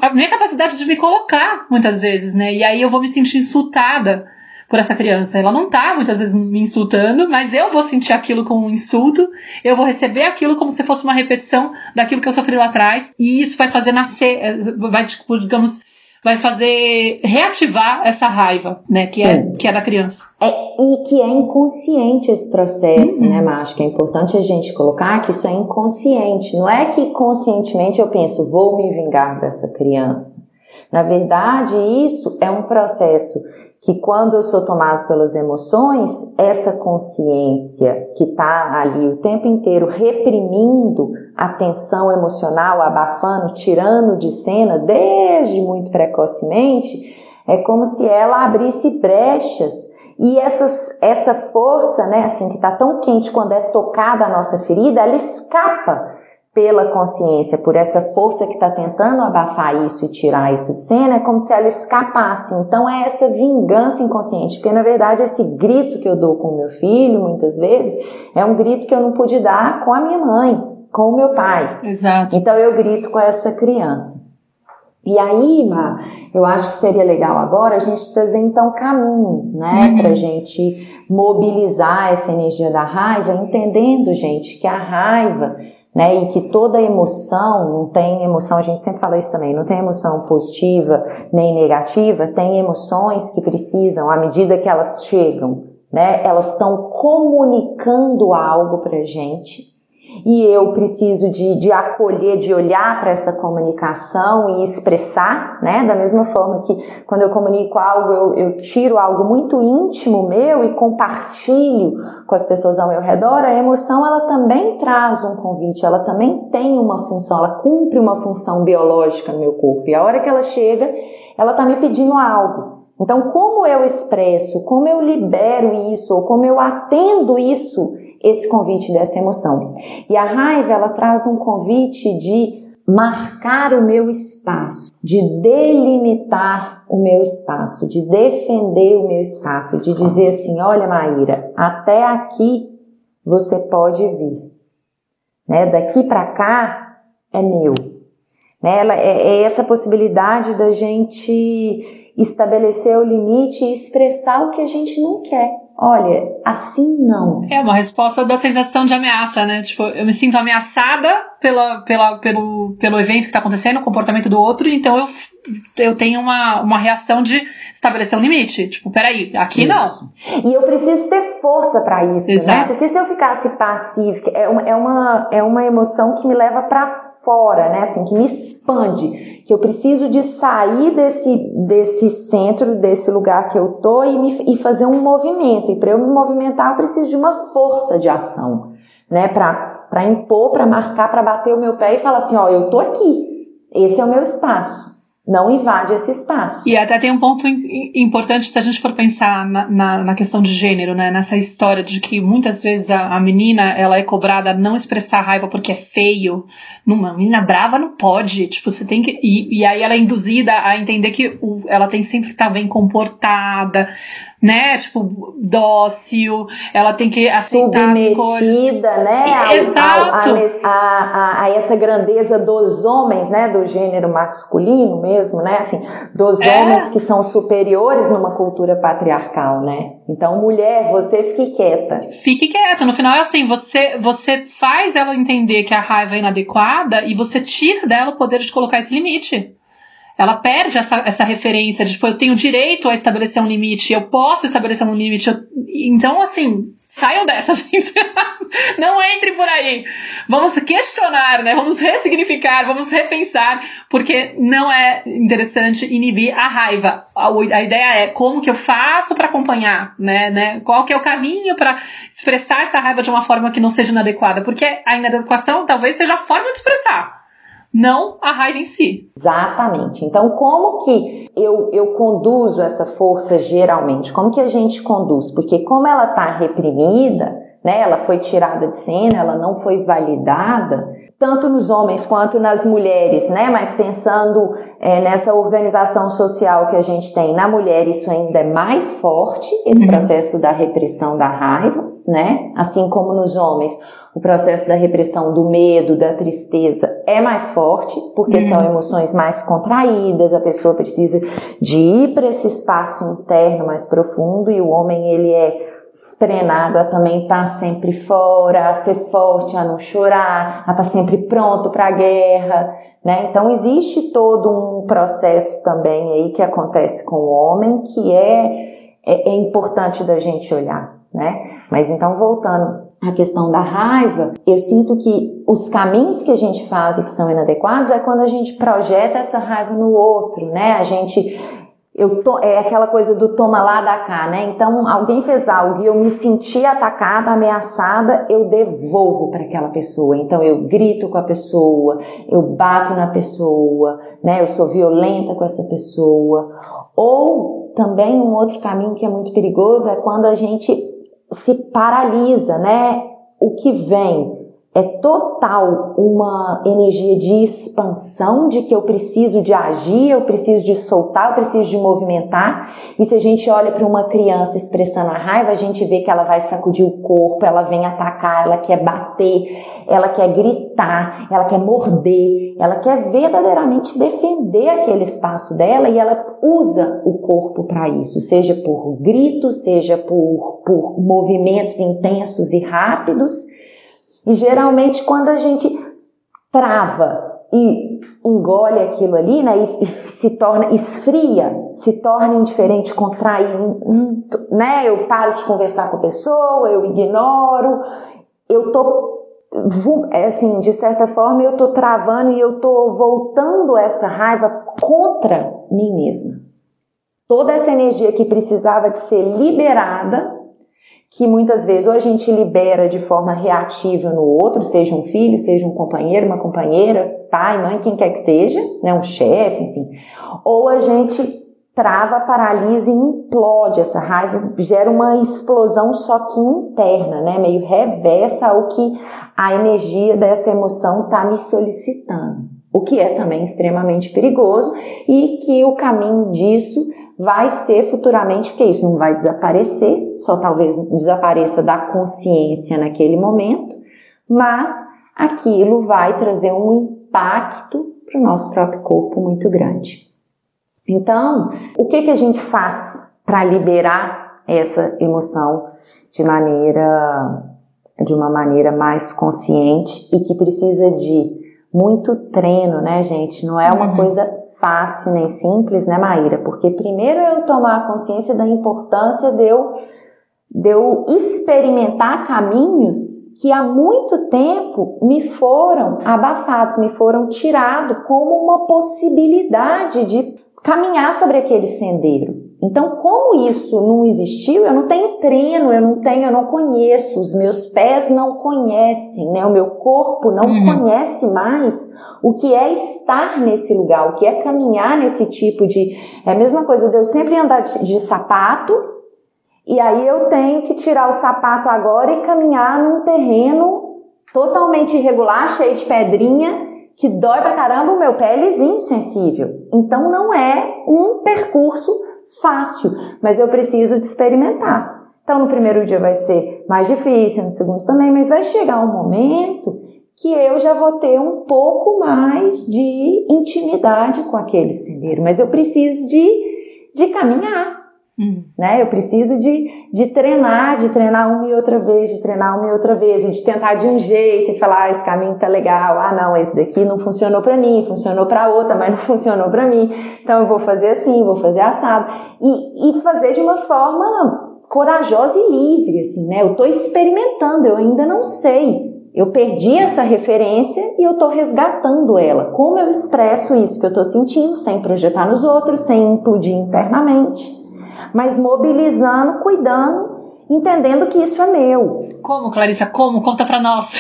[SPEAKER 1] a minha capacidade de me colocar muitas vezes, né, e aí eu vou me sentir insultada por essa criança. Ela não tá muitas vezes me insultando, mas eu vou sentir aquilo como um insulto, eu vou receber aquilo como se fosse uma repetição daquilo que eu sofri lá atrás, e isso vai fazer nascer, eh, vai, tipo, digamos, vai fazer reativar essa raiva, né, que, é, que é da criança.
[SPEAKER 2] É, e que é inconsciente esse processo, uhum. né, Acho que é importante a gente colocar que isso é inconsciente. Não é que conscientemente eu penso, vou me vingar dessa criança. Na verdade, isso é um processo que quando eu sou tomado pelas emoções, essa consciência que está ali o tempo inteiro reprimindo a tensão emocional, abafando, tirando de cena desde muito precocemente, é como se ela abrisse brechas. E essas, essa força, né, assim, que está tão quente quando é tocada a nossa ferida, ela escapa pela consciência, por essa força que está tentando abafar isso e tirar isso de cena, é como se ela escapasse. Então é essa vingança inconsciente, porque na verdade esse grito que eu dou com o meu filho, muitas vezes, é um grito que eu não pude dar com a minha mãe, com o meu pai.
[SPEAKER 1] Exato.
[SPEAKER 2] Então eu grito com essa criança. E aí, Ma, eu acho que seria legal agora a gente trazer então caminhos, né, uhum. pra gente mobilizar essa energia da raiva, entendendo, gente, que a raiva né? E que toda emoção, não tem emoção, a gente sempre fala isso também, não tem emoção positiva nem negativa, tem emoções que precisam, à medida que elas chegam, né? Elas estão comunicando algo pra gente e eu preciso de, de acolher, de olhar para essa comunicação e expressar, né? Da mesma forma que quando eu comunico algo, eu, eu tiro algo muito íntimo meu e compartilho com as pessoas ao meu redor, a emoção ela também traz um convite, ela também tem uma função, ela cumpre uma função biológica no meu corpo. E a hora que ela chega, ela está me pedindo algo. Então, como eu expresso, como eu libero isso, ou como eu atendo isso, esse convite dessa emoção. E a raiva, ela traz um convite de marcar o meu espaço, de delimitar o meu espaço, de defender o meu espaço, de dizer assim: olha, Maíra, até aqui você pode vir, né? Daqui para cá é meu. Né? Ela, é, é essa possibilidade da gente estabelecer o limite e expressar o que a gente não quer. Olha, assim não.
[SPEAKER 1] É uma resposta da sensação de ameaça, né? Tipo, eu me sinto ameaçada pela, pela, pelo, pelo evento que está acontecendo, o comportamento do outro, então eu, eu tenho uma, uma reação de estabelecer um limite. Tipo, peraí, aqui isso. não.
[SPEAKER 2] E eu preciso ter força para isso, né? Exato. né? Porque se eu ficasse passiva, é uma, é uma, é uma emoção que me leva para fora, né? Assim, que me expande, que eu preciso de sair desse, desse centro, desse lugar que eu tô e, me, e fazer um movimento. E para eu me movimentar, eu preciso de uma força de ação, né? Para impor, para marcar, para bater o meu pé e falar assim, ó, eu tô aqui. Esse é o meu espaço não invade esse espaço.
[SPEAKER 1] E até tem um ponto importante se a gente for pensar na, na, na, questão de gênero, né? Nessa história de que muitas vezes a, a, menina ela é cobrada a não expressar raiva porque é feio. Uma menina brava não pode. Tipo, você tem que. E, e aí ela é induzida a entender que o, ela tem sempre que estar bem comportada né? Tipo, dócil, ela tem que aceitar
[SPEAKER 2] Submetida, as coisas. né?
[SPEAKER 1] A, Exato.
[SPEAKER 2] A, a, a, essa grandeza dos homens, né? Do gênero masculino mesmo, né? Assim, dos é. homens que são superiores numa cultura patriarcal, né? Então, mulher, você fique quieta.
[SPEAKER 1] Fique quieta. No final é assim, você, você faz ela entender que a raiva é inadequada e você tira dela o poder de colocar esse limite ela perde essa, essa referência de, tipo, eu tenho direito a estabelecer um limite, eu posso estabelecer um limite. Eu, então, assim, saiam dessa, <laughs> gente. Não entre por aí. Vamos questionar, né? Vamos ressignificar, vamos repensar, porque não é interessante inibir a raiva. A, a ideia é como que eu faço para acompanhar, né, né? Qual que é o caminho para expressar essa raiva de uma forma que não seja inadequada? Porque a inadequação talvez seja a forma de expressar não a raiva em si.
[SPEAKER 2] Exatamente. Então, como que eu, eu conduzo essa força geralmente? Como que a gente conduz? Porque como ela está reprimida, né, ela foi tirada de cena, ela não foi validada, tanto nos homens quanto nas mulheres, né? Mas pensando é, nessa organização social que a gente tem na mulher, isso ainda é mais forte, esse uhum. processo da repressão da raiva, né? Assim como nos homens, o processo da repressão do medo, da tristeza é mais forte, porque uhum. são emoções mais contraídas, a pessoa precisa de ir para esse espaço interno mais profundo e o homem ele é treinado a também estar tá sempre fora, a ser forte, a não chorar, a estar tá sempre pronto para a guerra, né? Então existe todo um processo também aí que acontece com o homem que é, é, é importante da gente olhar, né? Mas então voltando à questão da raiva, eu sinto que os caminhos que a gente faz e que são inadequados é quando a gente projeta essa raiva no outro, né? A gente eu to, é aquela coisa do toma lá da cá, né? Então, alguém fez algo e eu me senti atacada, ameaçada, eu devolvo para aquela pessoa. Então, eu grito com a pessoa, eu bato na pessoa, né? Eu sou violenta com essa pessoa. Ou também um outro caminho que é muito perigoso é quando a gente se paralisa, né? O que vem é total uma energia de expansão, de que eu preciso de agir, eu preciso de soltar, eu preciso de movimentar. E se a gente olha para uma criança expressando a raiva, a gente vê que ela vai sacudir o corpo, ela vem atacar, ela quer bater, ela quer gritar, ela quer morder, ela quer verdadeiramente defender aquele espaço dela e ela usa o corpo para isso, seja por gritos, seja por, por movimentos intensos e rápidos e geralmente quando a gente trava e engole aquilo ali, né, e, e se torna esfria, se torna indiferente, contrai, né, eu paro de conversar com a pessoa, eu ignoro, eu tô é assim, de certa forma eu tô travando e eu tô voltando essa raiva contra mim mesma. Toda essa energia que precisava de ser liberada que muitas vezes ou a gente libera de forma reativa no outro, seja um filho, seja um companheiro, uma companheira, pai, mãe, quem quer que seja, né, um chefe, enfim, ou a gente trava, paralisa e implode essa raiva, gera uma explosão só que interna, né, meio reversa ao que a energia dessa emoção está me solicitando, o que é também extremamente perigoso e que o caminho disso vai ser futuramente, porque isso não vai desaparecer, só talvez desapareça da consciência naquele momento, mas aquilo vai trazer um impacto para o nosso próprio corpo muito grande. Então, o que, que a gente faz para liberar essa emoção de maneira de uma maneira mais consciente e que precisa de muito treino, né, gente? Não é uma uhum. coisa fácil nem simples, né, Maíra? Porque primeiro eu tomar consciência da importância de eu, de eu experimentar caminhos que há muito tempo me foram abafados, me foram tirados como uma possibilidade de caminhar sobre aquele sendeiro. Então, como isso não existiu, eu não tenho treino, eu não tenho, eu não conheço, os meus pés não conhecem, né? O meu corpo não uhum. conhece mais o que é estar nesse lugar, o que é caminhar nesse tipo de. É a mesma coisa de eu sempre andar de, de sapato e aí eu tenho que tirar o sapato agora e caminhar num terreno totalmente irregular, cheio de pedrinha, que dói pra caramba o meu pé é lisinho, sensível. Então não é um percurso fácil, mas eu preciso de experimentar. Então no primeiro dia vai ser mais difícil, no segundo também, mas vai chegar um momento que eu já vou ter um pouco mais de intimidade com aquele sendeiro, mas eu preciso de, de caminhar, hum. né? Eu preciso de, de treinar, de treinar uma e outra vez, de treinar uma e outra vez, e de tentar de um jeito e falar, ah, esse caminho tá legal, ah, não, esse daqui não funcionou para mim, funcionou para outra, mas não funcionou para mim, então eu vou fazer assim, vou fazer assado, e, e fazer de uma forma corajosa e livre, assim, né? Eu tô experimentando, eu ainda não sei, eu perdi essa referência e eu estou resgatando ela. Como eu expresso isso que eu estou sentindo, sem projetar nos outros, sem implodir internamente, mas mobilizando, cuidando, entendendo que isso é meu.
[SPEAKER 1] Como, Clarissa? Como? Conta para nós.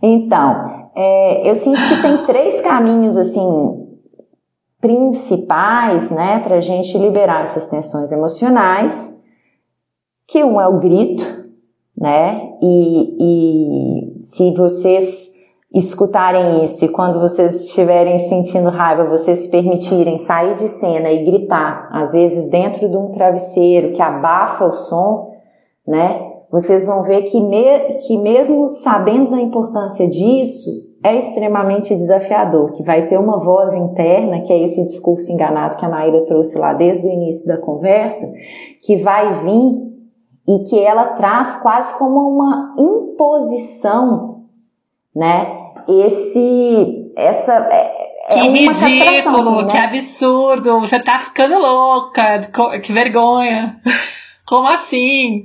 [SPEAKER 2] então, é, eu sinto que tem três caminhos assim principais, né, para a gente liberar essas tensões emocionais. Que um é o grito, né? E, e se vocês escutarem isso e quando vocês estiverem sentindo raiva, vocês se permitirem sair de cena e gritar, às vezes dentro de um travesseiro que abafa o som, né? Vocês vão ver que, me, que mesmo sabendo da importância disso, é extremamente desafiador, que vai ter uma voz interna, que é esse discurso enganado que a Maíra trouxe lá desde o início da conversa, que vai vir e que ela traz quase como uma imposição, né? Esse essa é,
[SPEAKER 1] é que ridículo, assim, né? que absurdo, você tá ficando louca, que vergonha. <laughs> Como assim?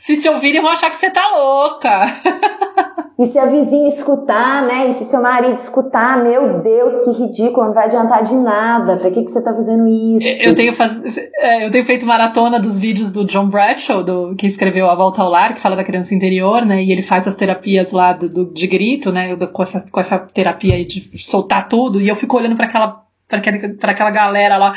[SPEAKER 1] Se te ouvirem, vão achar que você tá louca. <laughs>
[SPEAKER 2] E se a vizinha escutar, né? E se seu marido escutar, meu Deus, que ridículo, não vai adiantar de nada. Pra que, que você tá fazendo isso?
[SPEAKER 1] Eu tenho, faz... É, eu tenho feito maratona dos vídeos do John Bradshaw, do... que escreveu A Volta ao Lar, que fala da criança interior, né? E ele faz as terapias lá do, do de grito, né? Com essa, com essa terapia aí de soltar tudo. E eu fico olhando para aquela, pra aquela, pra aquela galera lá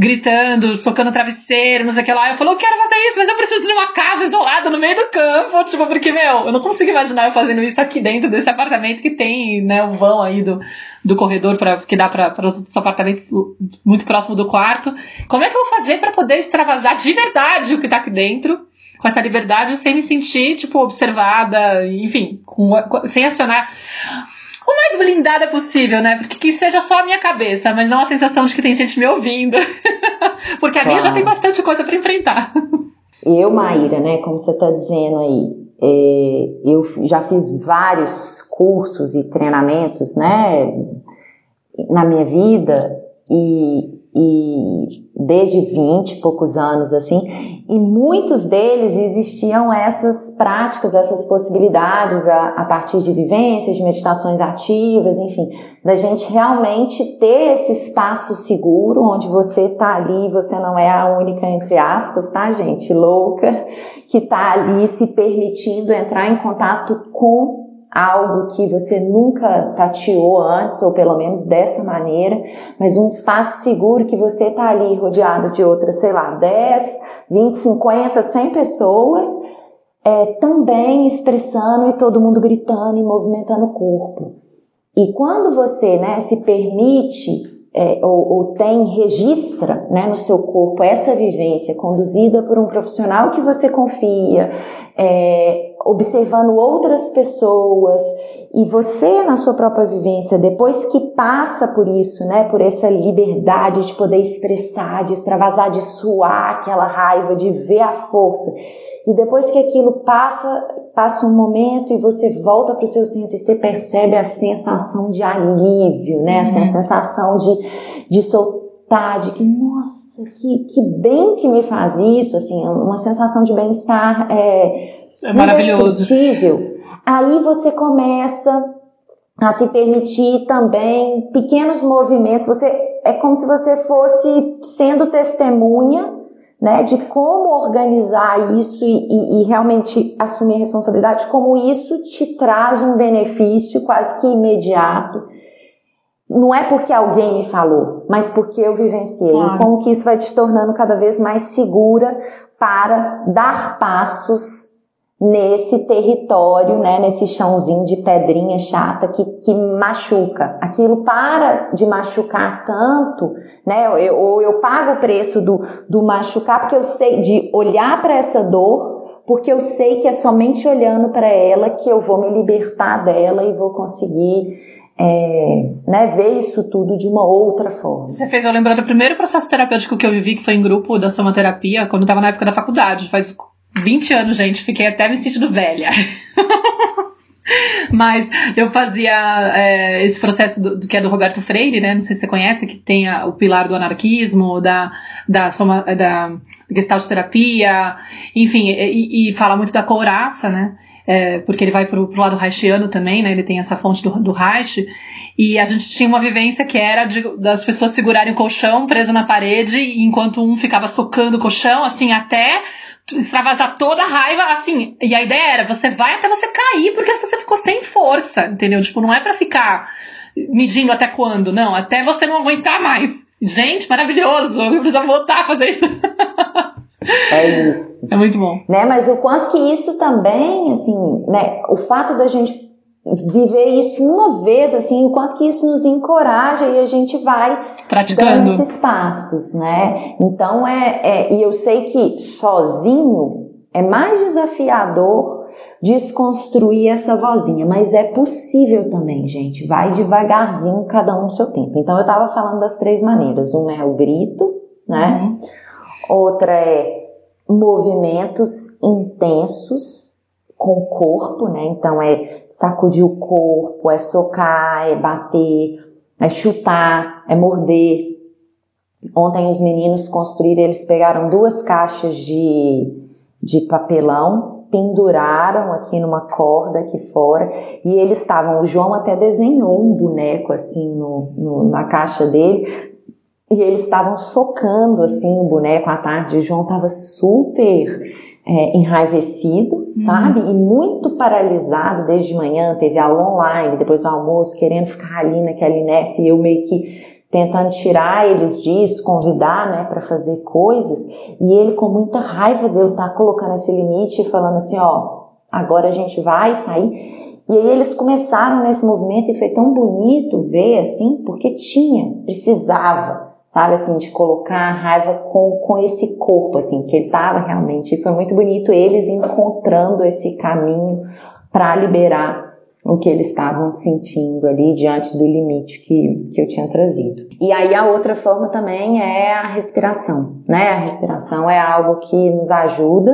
[SPEAKER 1] gritando, socando travesseiro, não sei o que lá. Eu falei, eu quero fazer isso, mas eu preciso de uma casa isolada no meio do campo. Tipo, porque, meu, eu não consigo imaginar eu fazendo isso aqui dentro desse apartamento que tem, né, o vão aí do, do corredor pra, que dá para os apartamentos muito próximo do quarto. Como é que eu vou fazer para poder extravasar de verdade o que tá aqui dentro? Com essa liberdade, sem me sentir, tipo, observada, enfim, com, sem acionar o mais blindada possível, né? Porque que seja só a minha cabeça, mas não a sensação de que tem gente me ouvindo. <laughs> Porque a claro. minha já tem bastante coisa para enfrentar.
[SPEAKER 2] Eu, Maíra, né, como você está dizendo aí, é, eu já fiz vários cursos e treinamentos, né, na minha vida e e desde 20 e poucos anos assim, e muitos deles existiam essas práticas, essas possibilidades a, a, partir de vivências, de meditações ativas, enfim, da gente realmente ter esse espaço seguro onde você tá ali, você não é a única entre aspas, tá, gente, louca, que tá ali se permitindo entrar em contato com algo que você nunca tateou antes, ou pelo menos dessa maneira, mas um espaço seguro que você está ali rodeado de outras, sei lá, 10, 20, 50, 100 pessoas, é, também expressando e todo mundo gritando e movimentando o corpo. E quando você né, se permite é, ou, ou, tem, registra né, no seu corpo essa vivência conduzida por um profissional que você confia, é, observando outras pessoas e você na sua própria vivência, depois que passa por isso, né, por essa liberdade de poder expressar, de extravasar, de suar aquela raiva, de ver a força, e depois que aquilo passa, passa um momento e você volta para o seu centro e você percebe a sensação de alívio, né, uhum. essa sensação de, de soltar, de que, nossa, que, que bem que me faz isso, assim, uma sensação de bem-estar é,
[SPEAKER 1] é maravilhoso.
[SPEAKER 2] Aí você começa a se permitir também pequenos movimentos. Você é como se você fosse sendo testemunha, né, de como organizar isso e, e, e realmente assumir a responsabilidade, como isso te traz um benefício quase que imediato. Não é porque alguém me falou, mas porque eu vivenciei. Claro. Como que isso vai te tornando cada vez mais segura para dar passos nesse território, né, nesse chãozinho de pedrinha chata que, que machuca. Aquilo para de machucar tanto, né? Ou eu, eu pago o preço do, do machucar porque eu sei de olhar para essa dor, porque eu sei que é somente olhando para ela que eu vou me libertar dela e vou conseguir é, né, ver isso tudo de uma outra forma.
[SPEAKER 1] Você fez eu lembrar do primeiro processo terapêutico que eu vivi, que foi em grupo da somaterapia, quando eu estava na época da faculdade, faz 20 anos, gente, fiquei até me sentindo velha. <laughs> Mas eu fazia é, esse processo do, do, que é do Roberto Freire, né? Não sei se você conhece, que tem a, o pilar do anarquismo, da, da, soma, da gestalt terapia, enfim, e, e, fala muito da couraça, né? É, porque ele vai pro, pro lado haitiano também, né? Ele tem essa fonte do, do Reich. E a gente tinha uma vivência que era de, das pessoas segurarem o colchão preso na parede, enquanto um ficava socando o colchão, assim, até extravasar toda a raiva, assim. E a ideia era, você vai até você cair, porque você ficou sem força, entendeu? Tipo, não é para ficar medindo até quando, não. Até você não aguentar mais. Gente, maravilhoso! Eu preciso voltar a fazer isso. <laughs>
[SPEAKER 2] É isso.
[SPEAKER 1] É muito bom.
[SPEAKER 2] Né, mas o quanto que isso também, assim, né, o fato da gente viver isso uma vez, assim, o quanto que isso nos encoraja e a gente vai
[SPEAKER 1] praticando
[SPEAKER 2] dando esses passos, né? Então é, é, e eu sei que sozinho é mais desafiador desconstruir essa vozinha, mas é possível também, gente. Vai devagarzinho, cada um no seu tempo. Então eu estava falando das três maneiras. Uma é o grito, né? Uhum. Outra é movimentos intensos com o corpo, né? Então é sacudir o corpo, é socar, é bater, é chutar, é morder. Ontem os meninos construíram, eles pegaram duas caixas de, de papelão, penduraram aqui numa corda aqui fora e eles estavam, o João até desenhou um boneco assim no, no na caixa dele e eles estavam socando assim o boneco à tarde. O João estava super é, enraivecido, uhum. sabe? E muito paralisado desde manhã. Teve aula online, depois do almoço, querendo ficar ali naquela inércia. E eu meio que tentando tirar eles disso, convidar, né, para fazer coisas. E ele com muita raiva de eu estar tá colocando esse limite e falando assim: ó, agora a gente vai sair. E aí eles começaram nesse movimento e foi tão bonito ver assim, porque tinha, precisava sabe, assim, de colocar a raiva com, com esse corpo, assim, que ele estava realmente. E foi muito bonito eles encontrando esse caminho para liberar o que eles estavam sentindo ali diante do limite que, que eu tinha trazido. E aí a outra forma também é a respiração, né? A respiração é algo que nos ajuda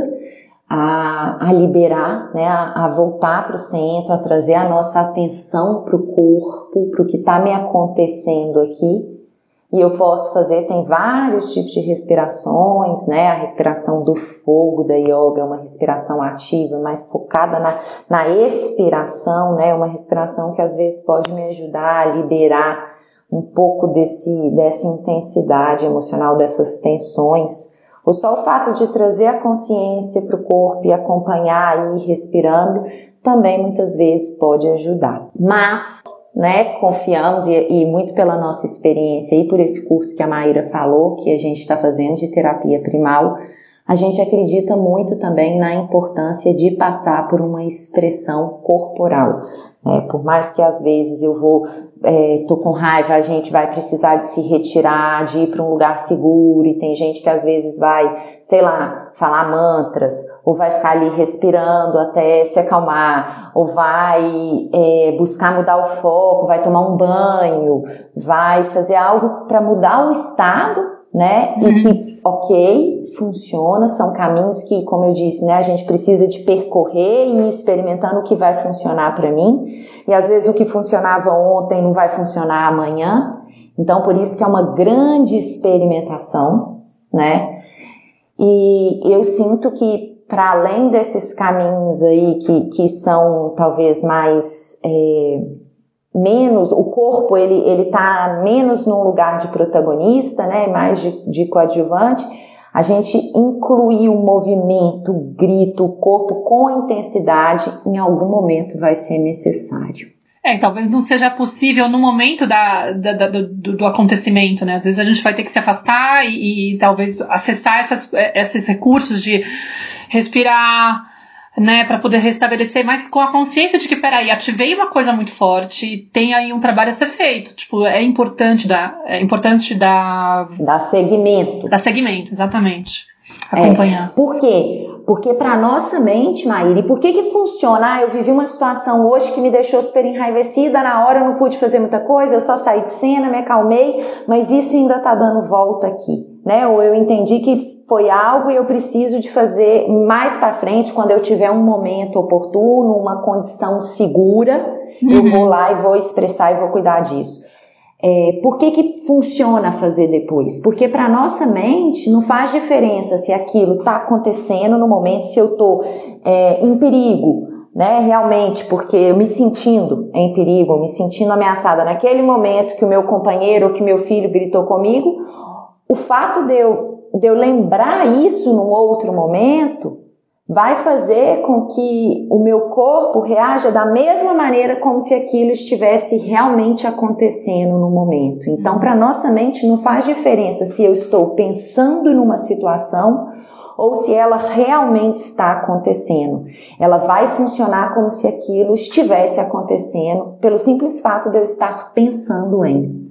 [SPEAKER 2] a, a liberar, né? A, a voltar para o centro, a trazer a nossa atenção para o corpo, para o que está me acontecendo aqui e eu posso fazer, tem vários tipos de respirações, né? A respiração do fogo da yoga é uma respiração ativa, mais focada na, na expiração, né? Uma respiração que às vezes pode me ajudar a liberar um pouco desse, dessa intensidade emocional, dessas tensões. Ou só o fato de trazer a consciência para o corpo e acompanhar aí respirando também muitas vezes pode ajudar. Mas né, confiamos e, e, muito pela nossa experiência e por esse curso que a Maíra falou, que a gente está fazendo de terapia primal, a gente acredita muito também na importância de passar por uma expressão corporal. É, por mais que às vezes eu vou, é, tô com raiva, a gente vai precisar de se retirar, de ir para um lugar seguro, e tem gente que às vezes vai, sei lá, falar mantras, ou vai ficar ali respirando até se acalmar, ou vai é, buscar mudar o foco, vai tomar um banho, vai fazer algo para mudar o estado, né? Uhum. E que, ok, funciona, são caminhos que, como eu disse, né, a gente precisa de percorrer e ir experimentando o que vai funcionar para mim. E às vezes o que funcionava ontem não vai funcionar amanhã. Então, por isso que é uma grande experimentação, né? E eu sinto que para além desses caminhos aí que, que são talvez mais é, menos o corpo ele ele está menos num lugar de protagonista, né? Mais de, de coadjuvante a gente incluir o movimento, o grito, o corpo com intensidade, em algum momento vai ser necessário.
[SPEAKER 1] É, talvez não seja possível no momento da, da, da do, do, acontecimento, né? Às vezes a gente vai ter que se afastar e, e talvez acessar essas, esses recursos de respirar, né, para poder restabelecer, mas com a consciência de que, peraí, ativei uma coisa muito forte, tem aí um trabalho a ser feito. Tipo, é importante dar, é importante dar.
[SPEAKER 2] Dar segmento.
[SPEAKER 1] Dar segmento, exatamente. Acompanhar.
[SPEAKER 2] É, por quê? Porque para nossa mente, Maíra, e por que que funciona? Ah, eu vivi uma situação hoje que me deixou super enraivecida, na hora eu não pude fazer muita coisa, eu só saí de cena, me acalmei, mas isso ainda tá dando volta aqui, né? Ou eu entendi que foi algo e eu preciso de fazer mais para frente, quando eu tiver um momento oportuno, uma condição segura, uhum. eu vou lá e vou expressar e vou cuidar disso. É, por que, que funciona fazer depois? Porque para nossa mente não faz diferença se aquilo está acontecendo no momento, se eu estou é, em perigo, né? Realmente, porque eu me sentindo em perigo, me sentindo ameaçada naquele momento que o meu companheiro ou que meu filho gritou comigo, o fato de eu de eu lembrar isso num outro momento, vai fazer com que o meu corpo reaja da mesma maneira como se aquilo estivesse realmente acontecendo no momento. Então, para nossa mente não faz diferença se eu estou pensando numa situação ou se ela realmente está acontecendo. Ela vai funcionar como se aquilo estivesse acontecendo pelo simples fato de eu estar pensando em.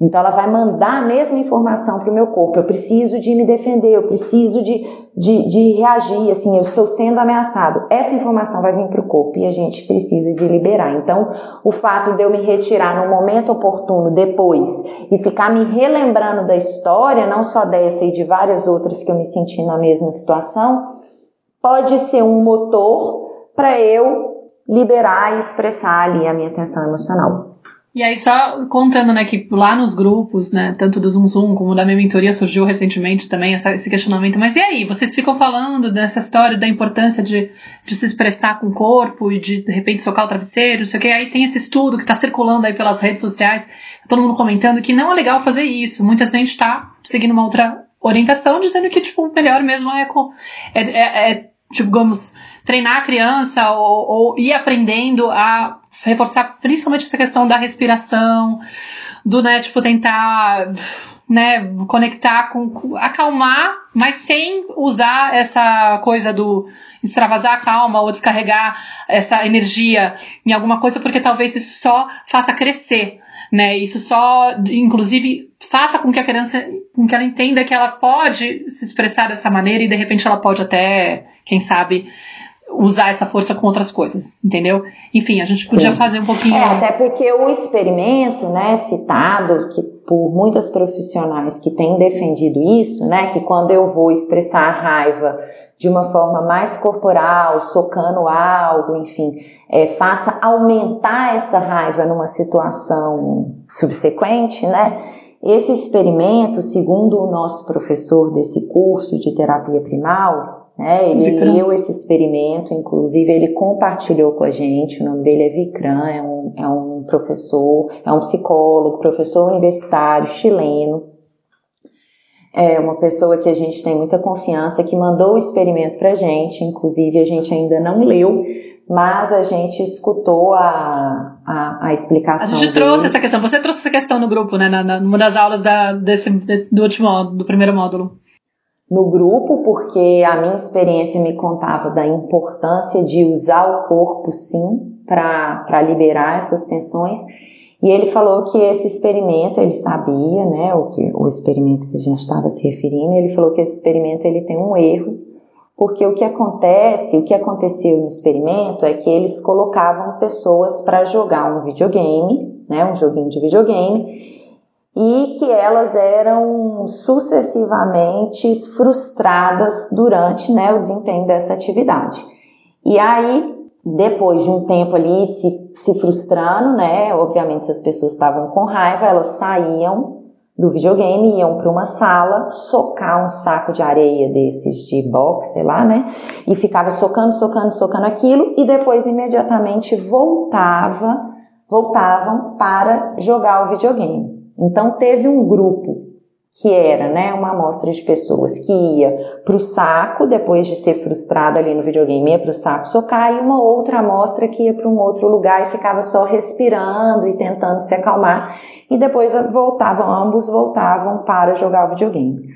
[SPEAKER 2] Então ela vai mandar a mesma informação para o meu corpo. Eu preciso de me defender, eu preciso de, de, de reagir, assim, eu estou sendo ameaçado. Essa informação vai vir para o corpo e a gente precisa de liberar. Então, o fato de eu me retirar no momento oportuno depois e ficar me relembrando da história, não só dessa e de várias outras que eu me senti na mesma situação, pode ser um motor para eu liberar e expressar ali a minha tensão emocional.
[SPEAKER 1] E aí, só contando, né, que lá nos grupos, né, tanto do Zoom Zoom como da minha mentoria, surgiu recentemente também essa, esse questionamento. Mas e aí, vocês ficam falando dessa história da importância de, de se expressar com o corpo e de, de repente, socar o travesseiro, não sei o que. Aí tem esse estudo que está circulando aí pelas redes sociais, todo mundo comentando que não é legal fazer isso. Muita gente está seguindo uma outra orientação, dizendo que, tipo, o melhor mesmo é, é, é, é digamos, treinar a criança ou, ou ir aprendendo a reforçar principalmente essa questão da respiração, do, né, tipo, tentar, né, conectar com, acalmar, mas sem usar essa coisa do extravasar a calma ou descarregar essa energia em alguma coisa, porque talvez isso só faça crescer, né, isso só, inclusive, faça com que a criança, com que ela entenda que ela pode se expressar dessa maneira e de repente ela pode até, quem sabe, usar essa força com outras coisas, entendeu? Enfim, a gente podia Sim. fazer um pouquinho.
[SPEAKER 2] É, até porque o experimento, né, citado, que por muitas profissionais que têm defendido isso, né, que quando eu vou expressar a raiva de uma forma mais corporal, socando algo, enfim, é, faça aumentar essa raiva numa situação subsequente, né? Esse experimento, segundo o nosso professor desse curso de terapia primal, né? Ele leu esse experimento, inclusive ele compartilhou com a gente. O nome dele é Vikram, é um, é um professor, é um psicólogo, professor universitário chileno. É uma pessoa que a gente tem muita confiança, que mandou o experimento para a gente. Inclusive, a gente ainda não leu, mas a gente escutou a, a, a explicação.
[SPEAKER 1] A gente dele. trouxe essa questão. Você trouxe essa questão no grupo, né? Na, na, numa das aulas da, desse, desse, do último do primeiro módulo
[SPEAKER 2] no grupo, porque a minha experiência me contava da importância de usar o corpo sim para liberar essas tensões. E ele falou que esse experimento, ele sabia, né, o, que, o experimento que a gente estava se referindo, ele falou que esse experimento ele tem um erro, porque o que acontece, o que aconteceu no experimento é que eles colocavam pessoas para jogar um videogame, né, um joguinho de videogame, e que elas eram sucessivamente frustradas durante né, o desempenho dessa atividade. E aí, depois de um tempo ali se, se frustrando, né, obviamente se as pessoas estavam com raiva, elas saíam do videogame, iam para uma sala, socar um saco de areia desses de boxe, sei lá, né? E ficava socando, socando, socando aquilo e depois imediatamente voltava, voltavam para jogar o videogame. Então teve um grupo que era, né, uma amostra de pessoas que ia para o saco depois de ser frustrada ali no videogame, ia para o saco socar e uma outra amostra que ia para um outro lugar e ficava só respirando e tentando se acalmar e depois voltavam, ambos voltavam para jogar o videogame.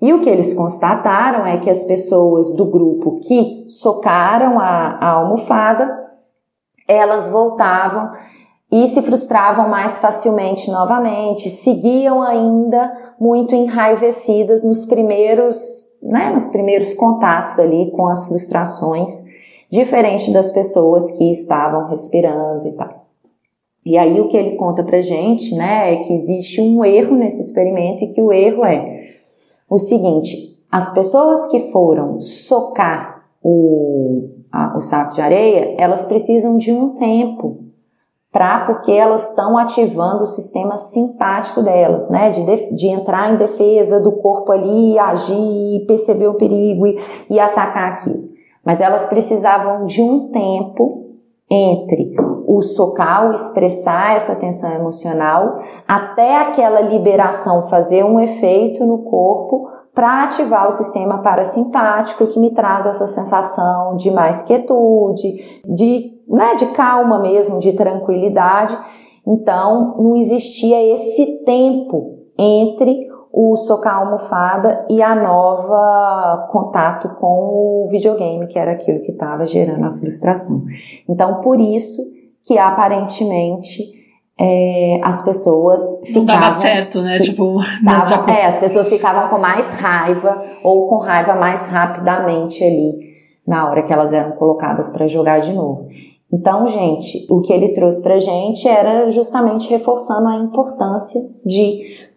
[SPEAKER 2] E o que eles constataram é que as pessoas do grupo que socaram a, a almofada, elas voltavam e se frustravam mais facilmente novamente, seguiam ainda muito enraivecidas nos primeiros, né, nos primeiros contatos ali com as frustrações, diferente das pessoas que estavam respirando e tal. E aí o que ele conta pra gente, né, é que existe um erro nesse experimento e que o erro é o seguinte: as pessoas que foram socar o, a, o saco de areia, elas precisam de um tempo para porque elas estão ativando o sistema simpático delas, né? De, de entrar em defesa do corpo ali, agir, perceber o perigo e, e atacar aquilo. Mas elas precisavam de um tempo entre o socar, o expressar essa tensão emocional, até aquela liberação fazer um efeito no corpo para ativar o sistema parasimpático que me traz essa sensação de mais quietude, de né, de calma mesmo, de tranquilidade. Então, não existia esse tempo entre o socar a almofada e a nova contato com o videogame, que era aquilo que estava gerando a frustração. Então, por isso que aparentemente é, as pessoas ficavam. Não
[SPEAKER 1] dava certo, né? Tipo, <laughs>
[SPEAKER 2] tava, é, as pessoas ficavam com mais raiva ou com raiva mais rapidamente ali na hora que elas eram colocadas para jogar de novo. Então, gente, o que ele trouxe para gente era justamente reforçando a importância de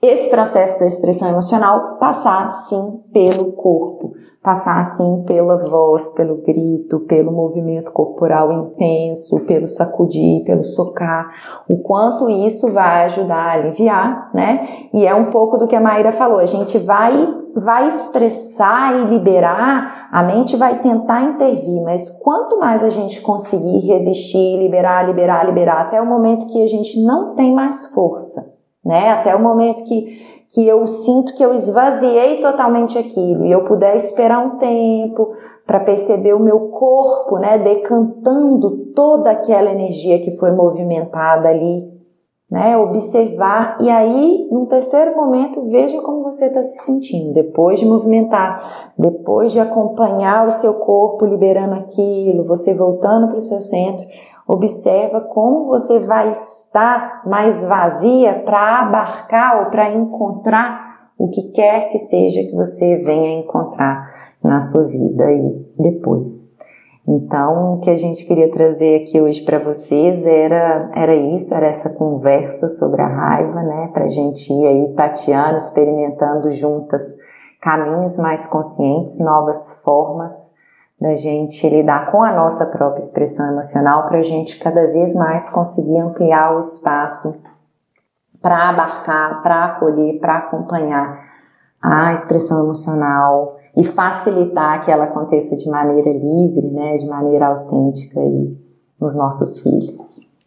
[SPEAKER 2] esse processo da expressão emocional passar sim pelo corpo passar assim pela voz, pelo grito, pelo movimento corporal intenso, pelo sacudir, pelo socar, o quanto isso vai ajudar a aliviar, né? E é um pouco do que a Maíra falou, a gente vai vai expressar e liberar, a mente vai tentar intervir, mas quanto mais a gente conseguir resistir, liberar, liberar, liberar, até o momento que a gente não tem mais força, né? Até o momento que que eu sinto que eu esvaziei totalmente aquilo e eu puder esperar um tempo para perceber o meu corpo, né, decantando toda aquela energia que foi movimentada ali, né, observar e aí, num terceiro momento, veja como você está se sentindo depois de movimentar, depois de acompanhar o seu corpo liberando aquilo, você voltando para o seu centro Observa como você vai estar mais vazia para abarcar ou para encontrar o que quer que seja que você venha encontrar na sua vida e depois. Então, o que a gente queria trazer aqui hoje para vocês era, era isso, era essa conversa sobre a raiva, né? Para a gente ir aí tateando, experimentando juntas caminhos mais conscientes, novas formas da gente lidar com a nossa própria expressão emocional para a gente cada vez mais conseguir ampliar o espaço para abarcar, para acolher, para acompanhar a expressão emocional e facilitar que ela aconteça de maneira livre, né, de maneira autêntica aí nos nossos filhos.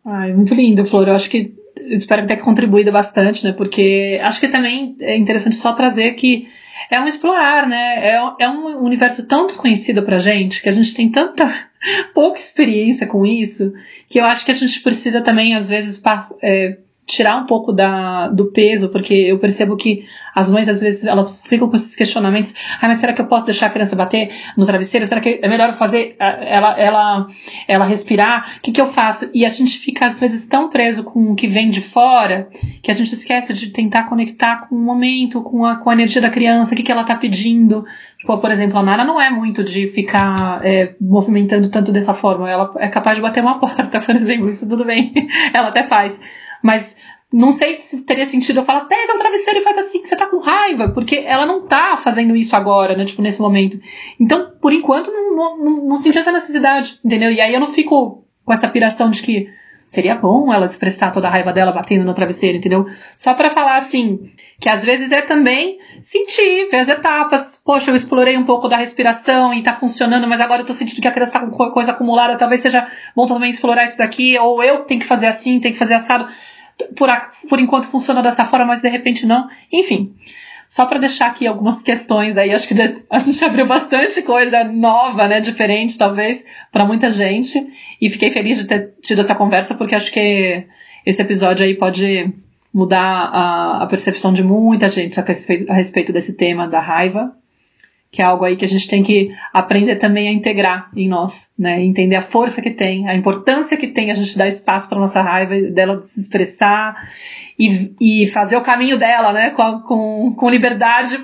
[SPEAKER 1] Ai, muito lindo, Flor. Eu acho que eu espero que tenha contribuído bastante, né? Porque acho que também é interessante só trazer que é um explorar, né? É, é um universo tão desconhecido pra gente, que a gente tem tanta <laughs> pouca experiência com isso, que eu acho que a gente precisa também, às vezes, é, tirar um pouco da, do peso, porque eu percebo que as mães às vezes elas ficam com esses questionamentos, ah, mas será que eu posso deixar a criança bater no travesseiro? Será que é melhor fazer ela ela ela respirar? O que que eu faço? E a gente fica às vezes tão preso com o que vem de fora, que a gente esquece de tentar conectar com o momento, com a, com a energia da criança, o que que ela tá pedindo. Tipo, por exemplo, a Nara não é muito de ficar é, movimentando tanto dessa forma. Ela é capaz de bater uma <laughs> porta, por exemplo, isso tudo bem. ela até faz. Mas não sei se teria sentido eu falar, pega o travesseiro e faz assim, que você tá com raiva, porque ela não tá fazendo isso agora, né, tipo, nesse momento. Então, por enquanto, não, não, não senti essa necessidade, entendeu? E aí eu não fico com essa piração de que seria bom ela expressar toda a raiva dela batendo no travesseiro, entendeu? Só para falar assim, que às vezes é também sentir, ver as etapas. Poxa, eu explorei um pouco da respiração e tá funcionando, mas agora eu tô sentindo que a criança tá com coisa acumulada, talvez seja bom também explorar isso daqui, ou eu tenho que fazer assim, tenho que fazer assado por, por enquanto funciona dessa forma, mas de repente não. Enfim, só para deixar aqui algumas <laughs> questões aí, acho que a gente abriu bastante coisa nova, né, diferente talvez para muita gente, e fiquei feliz de ter tido essa conversa porque acho que esse episódio aí pode mudar a, a percepção de muita gente a respeito, a respeito desse tema da raiva que é algo aí que a gente tem que aprender também a integrar em nós, né? Entender a força que tem, a importância que tem a gente dar espaço para nossa raiva, dela se expressar e, e fazer o caminho dela, né? Com, com, com liberdade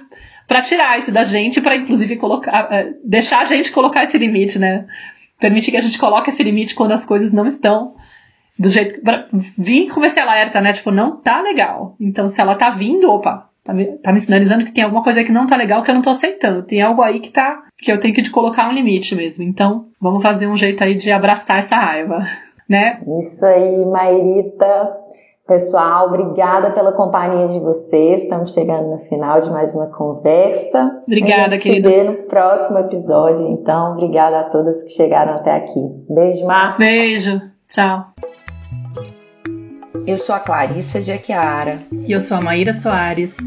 [SPEAKER 1] para tirar isso da gente, para inclusive colocar, é, deixar a gente colocar esse limite, né? Permitir que a gente coloque esse limite quando as coisas não estão do jeito. Pra vir com esse alerta, né? Tipo, não tá legal. Então, se ela tá vindo, opa, Tá me, tá me sinalizando que tem alguma coisa que não tá legal que eu não tô aceitando. Tem algo aí que tá. que eu tenho que colocar um limite mesmo. Então, vamos fazer um jeito aí de abraçar essa raiva. <laughs> Né?
[SPEAKER 2] Isso aí, Mairita. Pessoal, obrigada pela companhia de vocês. Estamos chegando no final de mais uma conversa.
[SPEAKER 1] Obrigada, queridos.
[SPEAKER 2] Se vê no próximo episódio, então. Obrigada a todas que chegaram até aqui. Beijo, Mar.
[SPEAKER 1] Beijo. Tchau.
[SPEAKER 2] Eu sou a Clarissa de Aquiara.
[SPEAKER 1] E eu sou a Maíra Soares.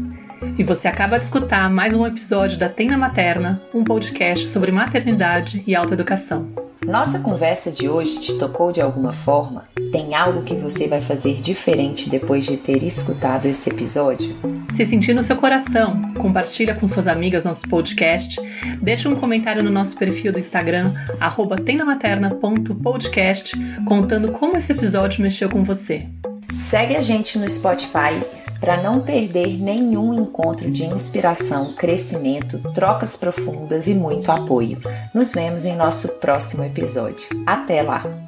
[SPEAKER 1] E você acaba de escutar mais um episódio da Tenda Materna, um podcast sobre maternidade e autoeducação.
[SPEAKER 2] Nossa conversa de hoje te tocou de alguma forma? Tem algo que você vai fazer diferente depois de ter escutado esse episódio?
[SPEAKER 1] Se sentir no seu coração, compartilha com suas amigas nosso podcast, deixa um comentário no nosso perfil do Instagram, tendamaterna.podcast, contando como esse episódio mexeu com você.
[SPEAKER 2] Segue a gente no Spotify para não perder nenhum encontro de inspiração, crescimento, trocas profundas e muito apoio. Nos vemos em nosso próximo episódio. Até lá!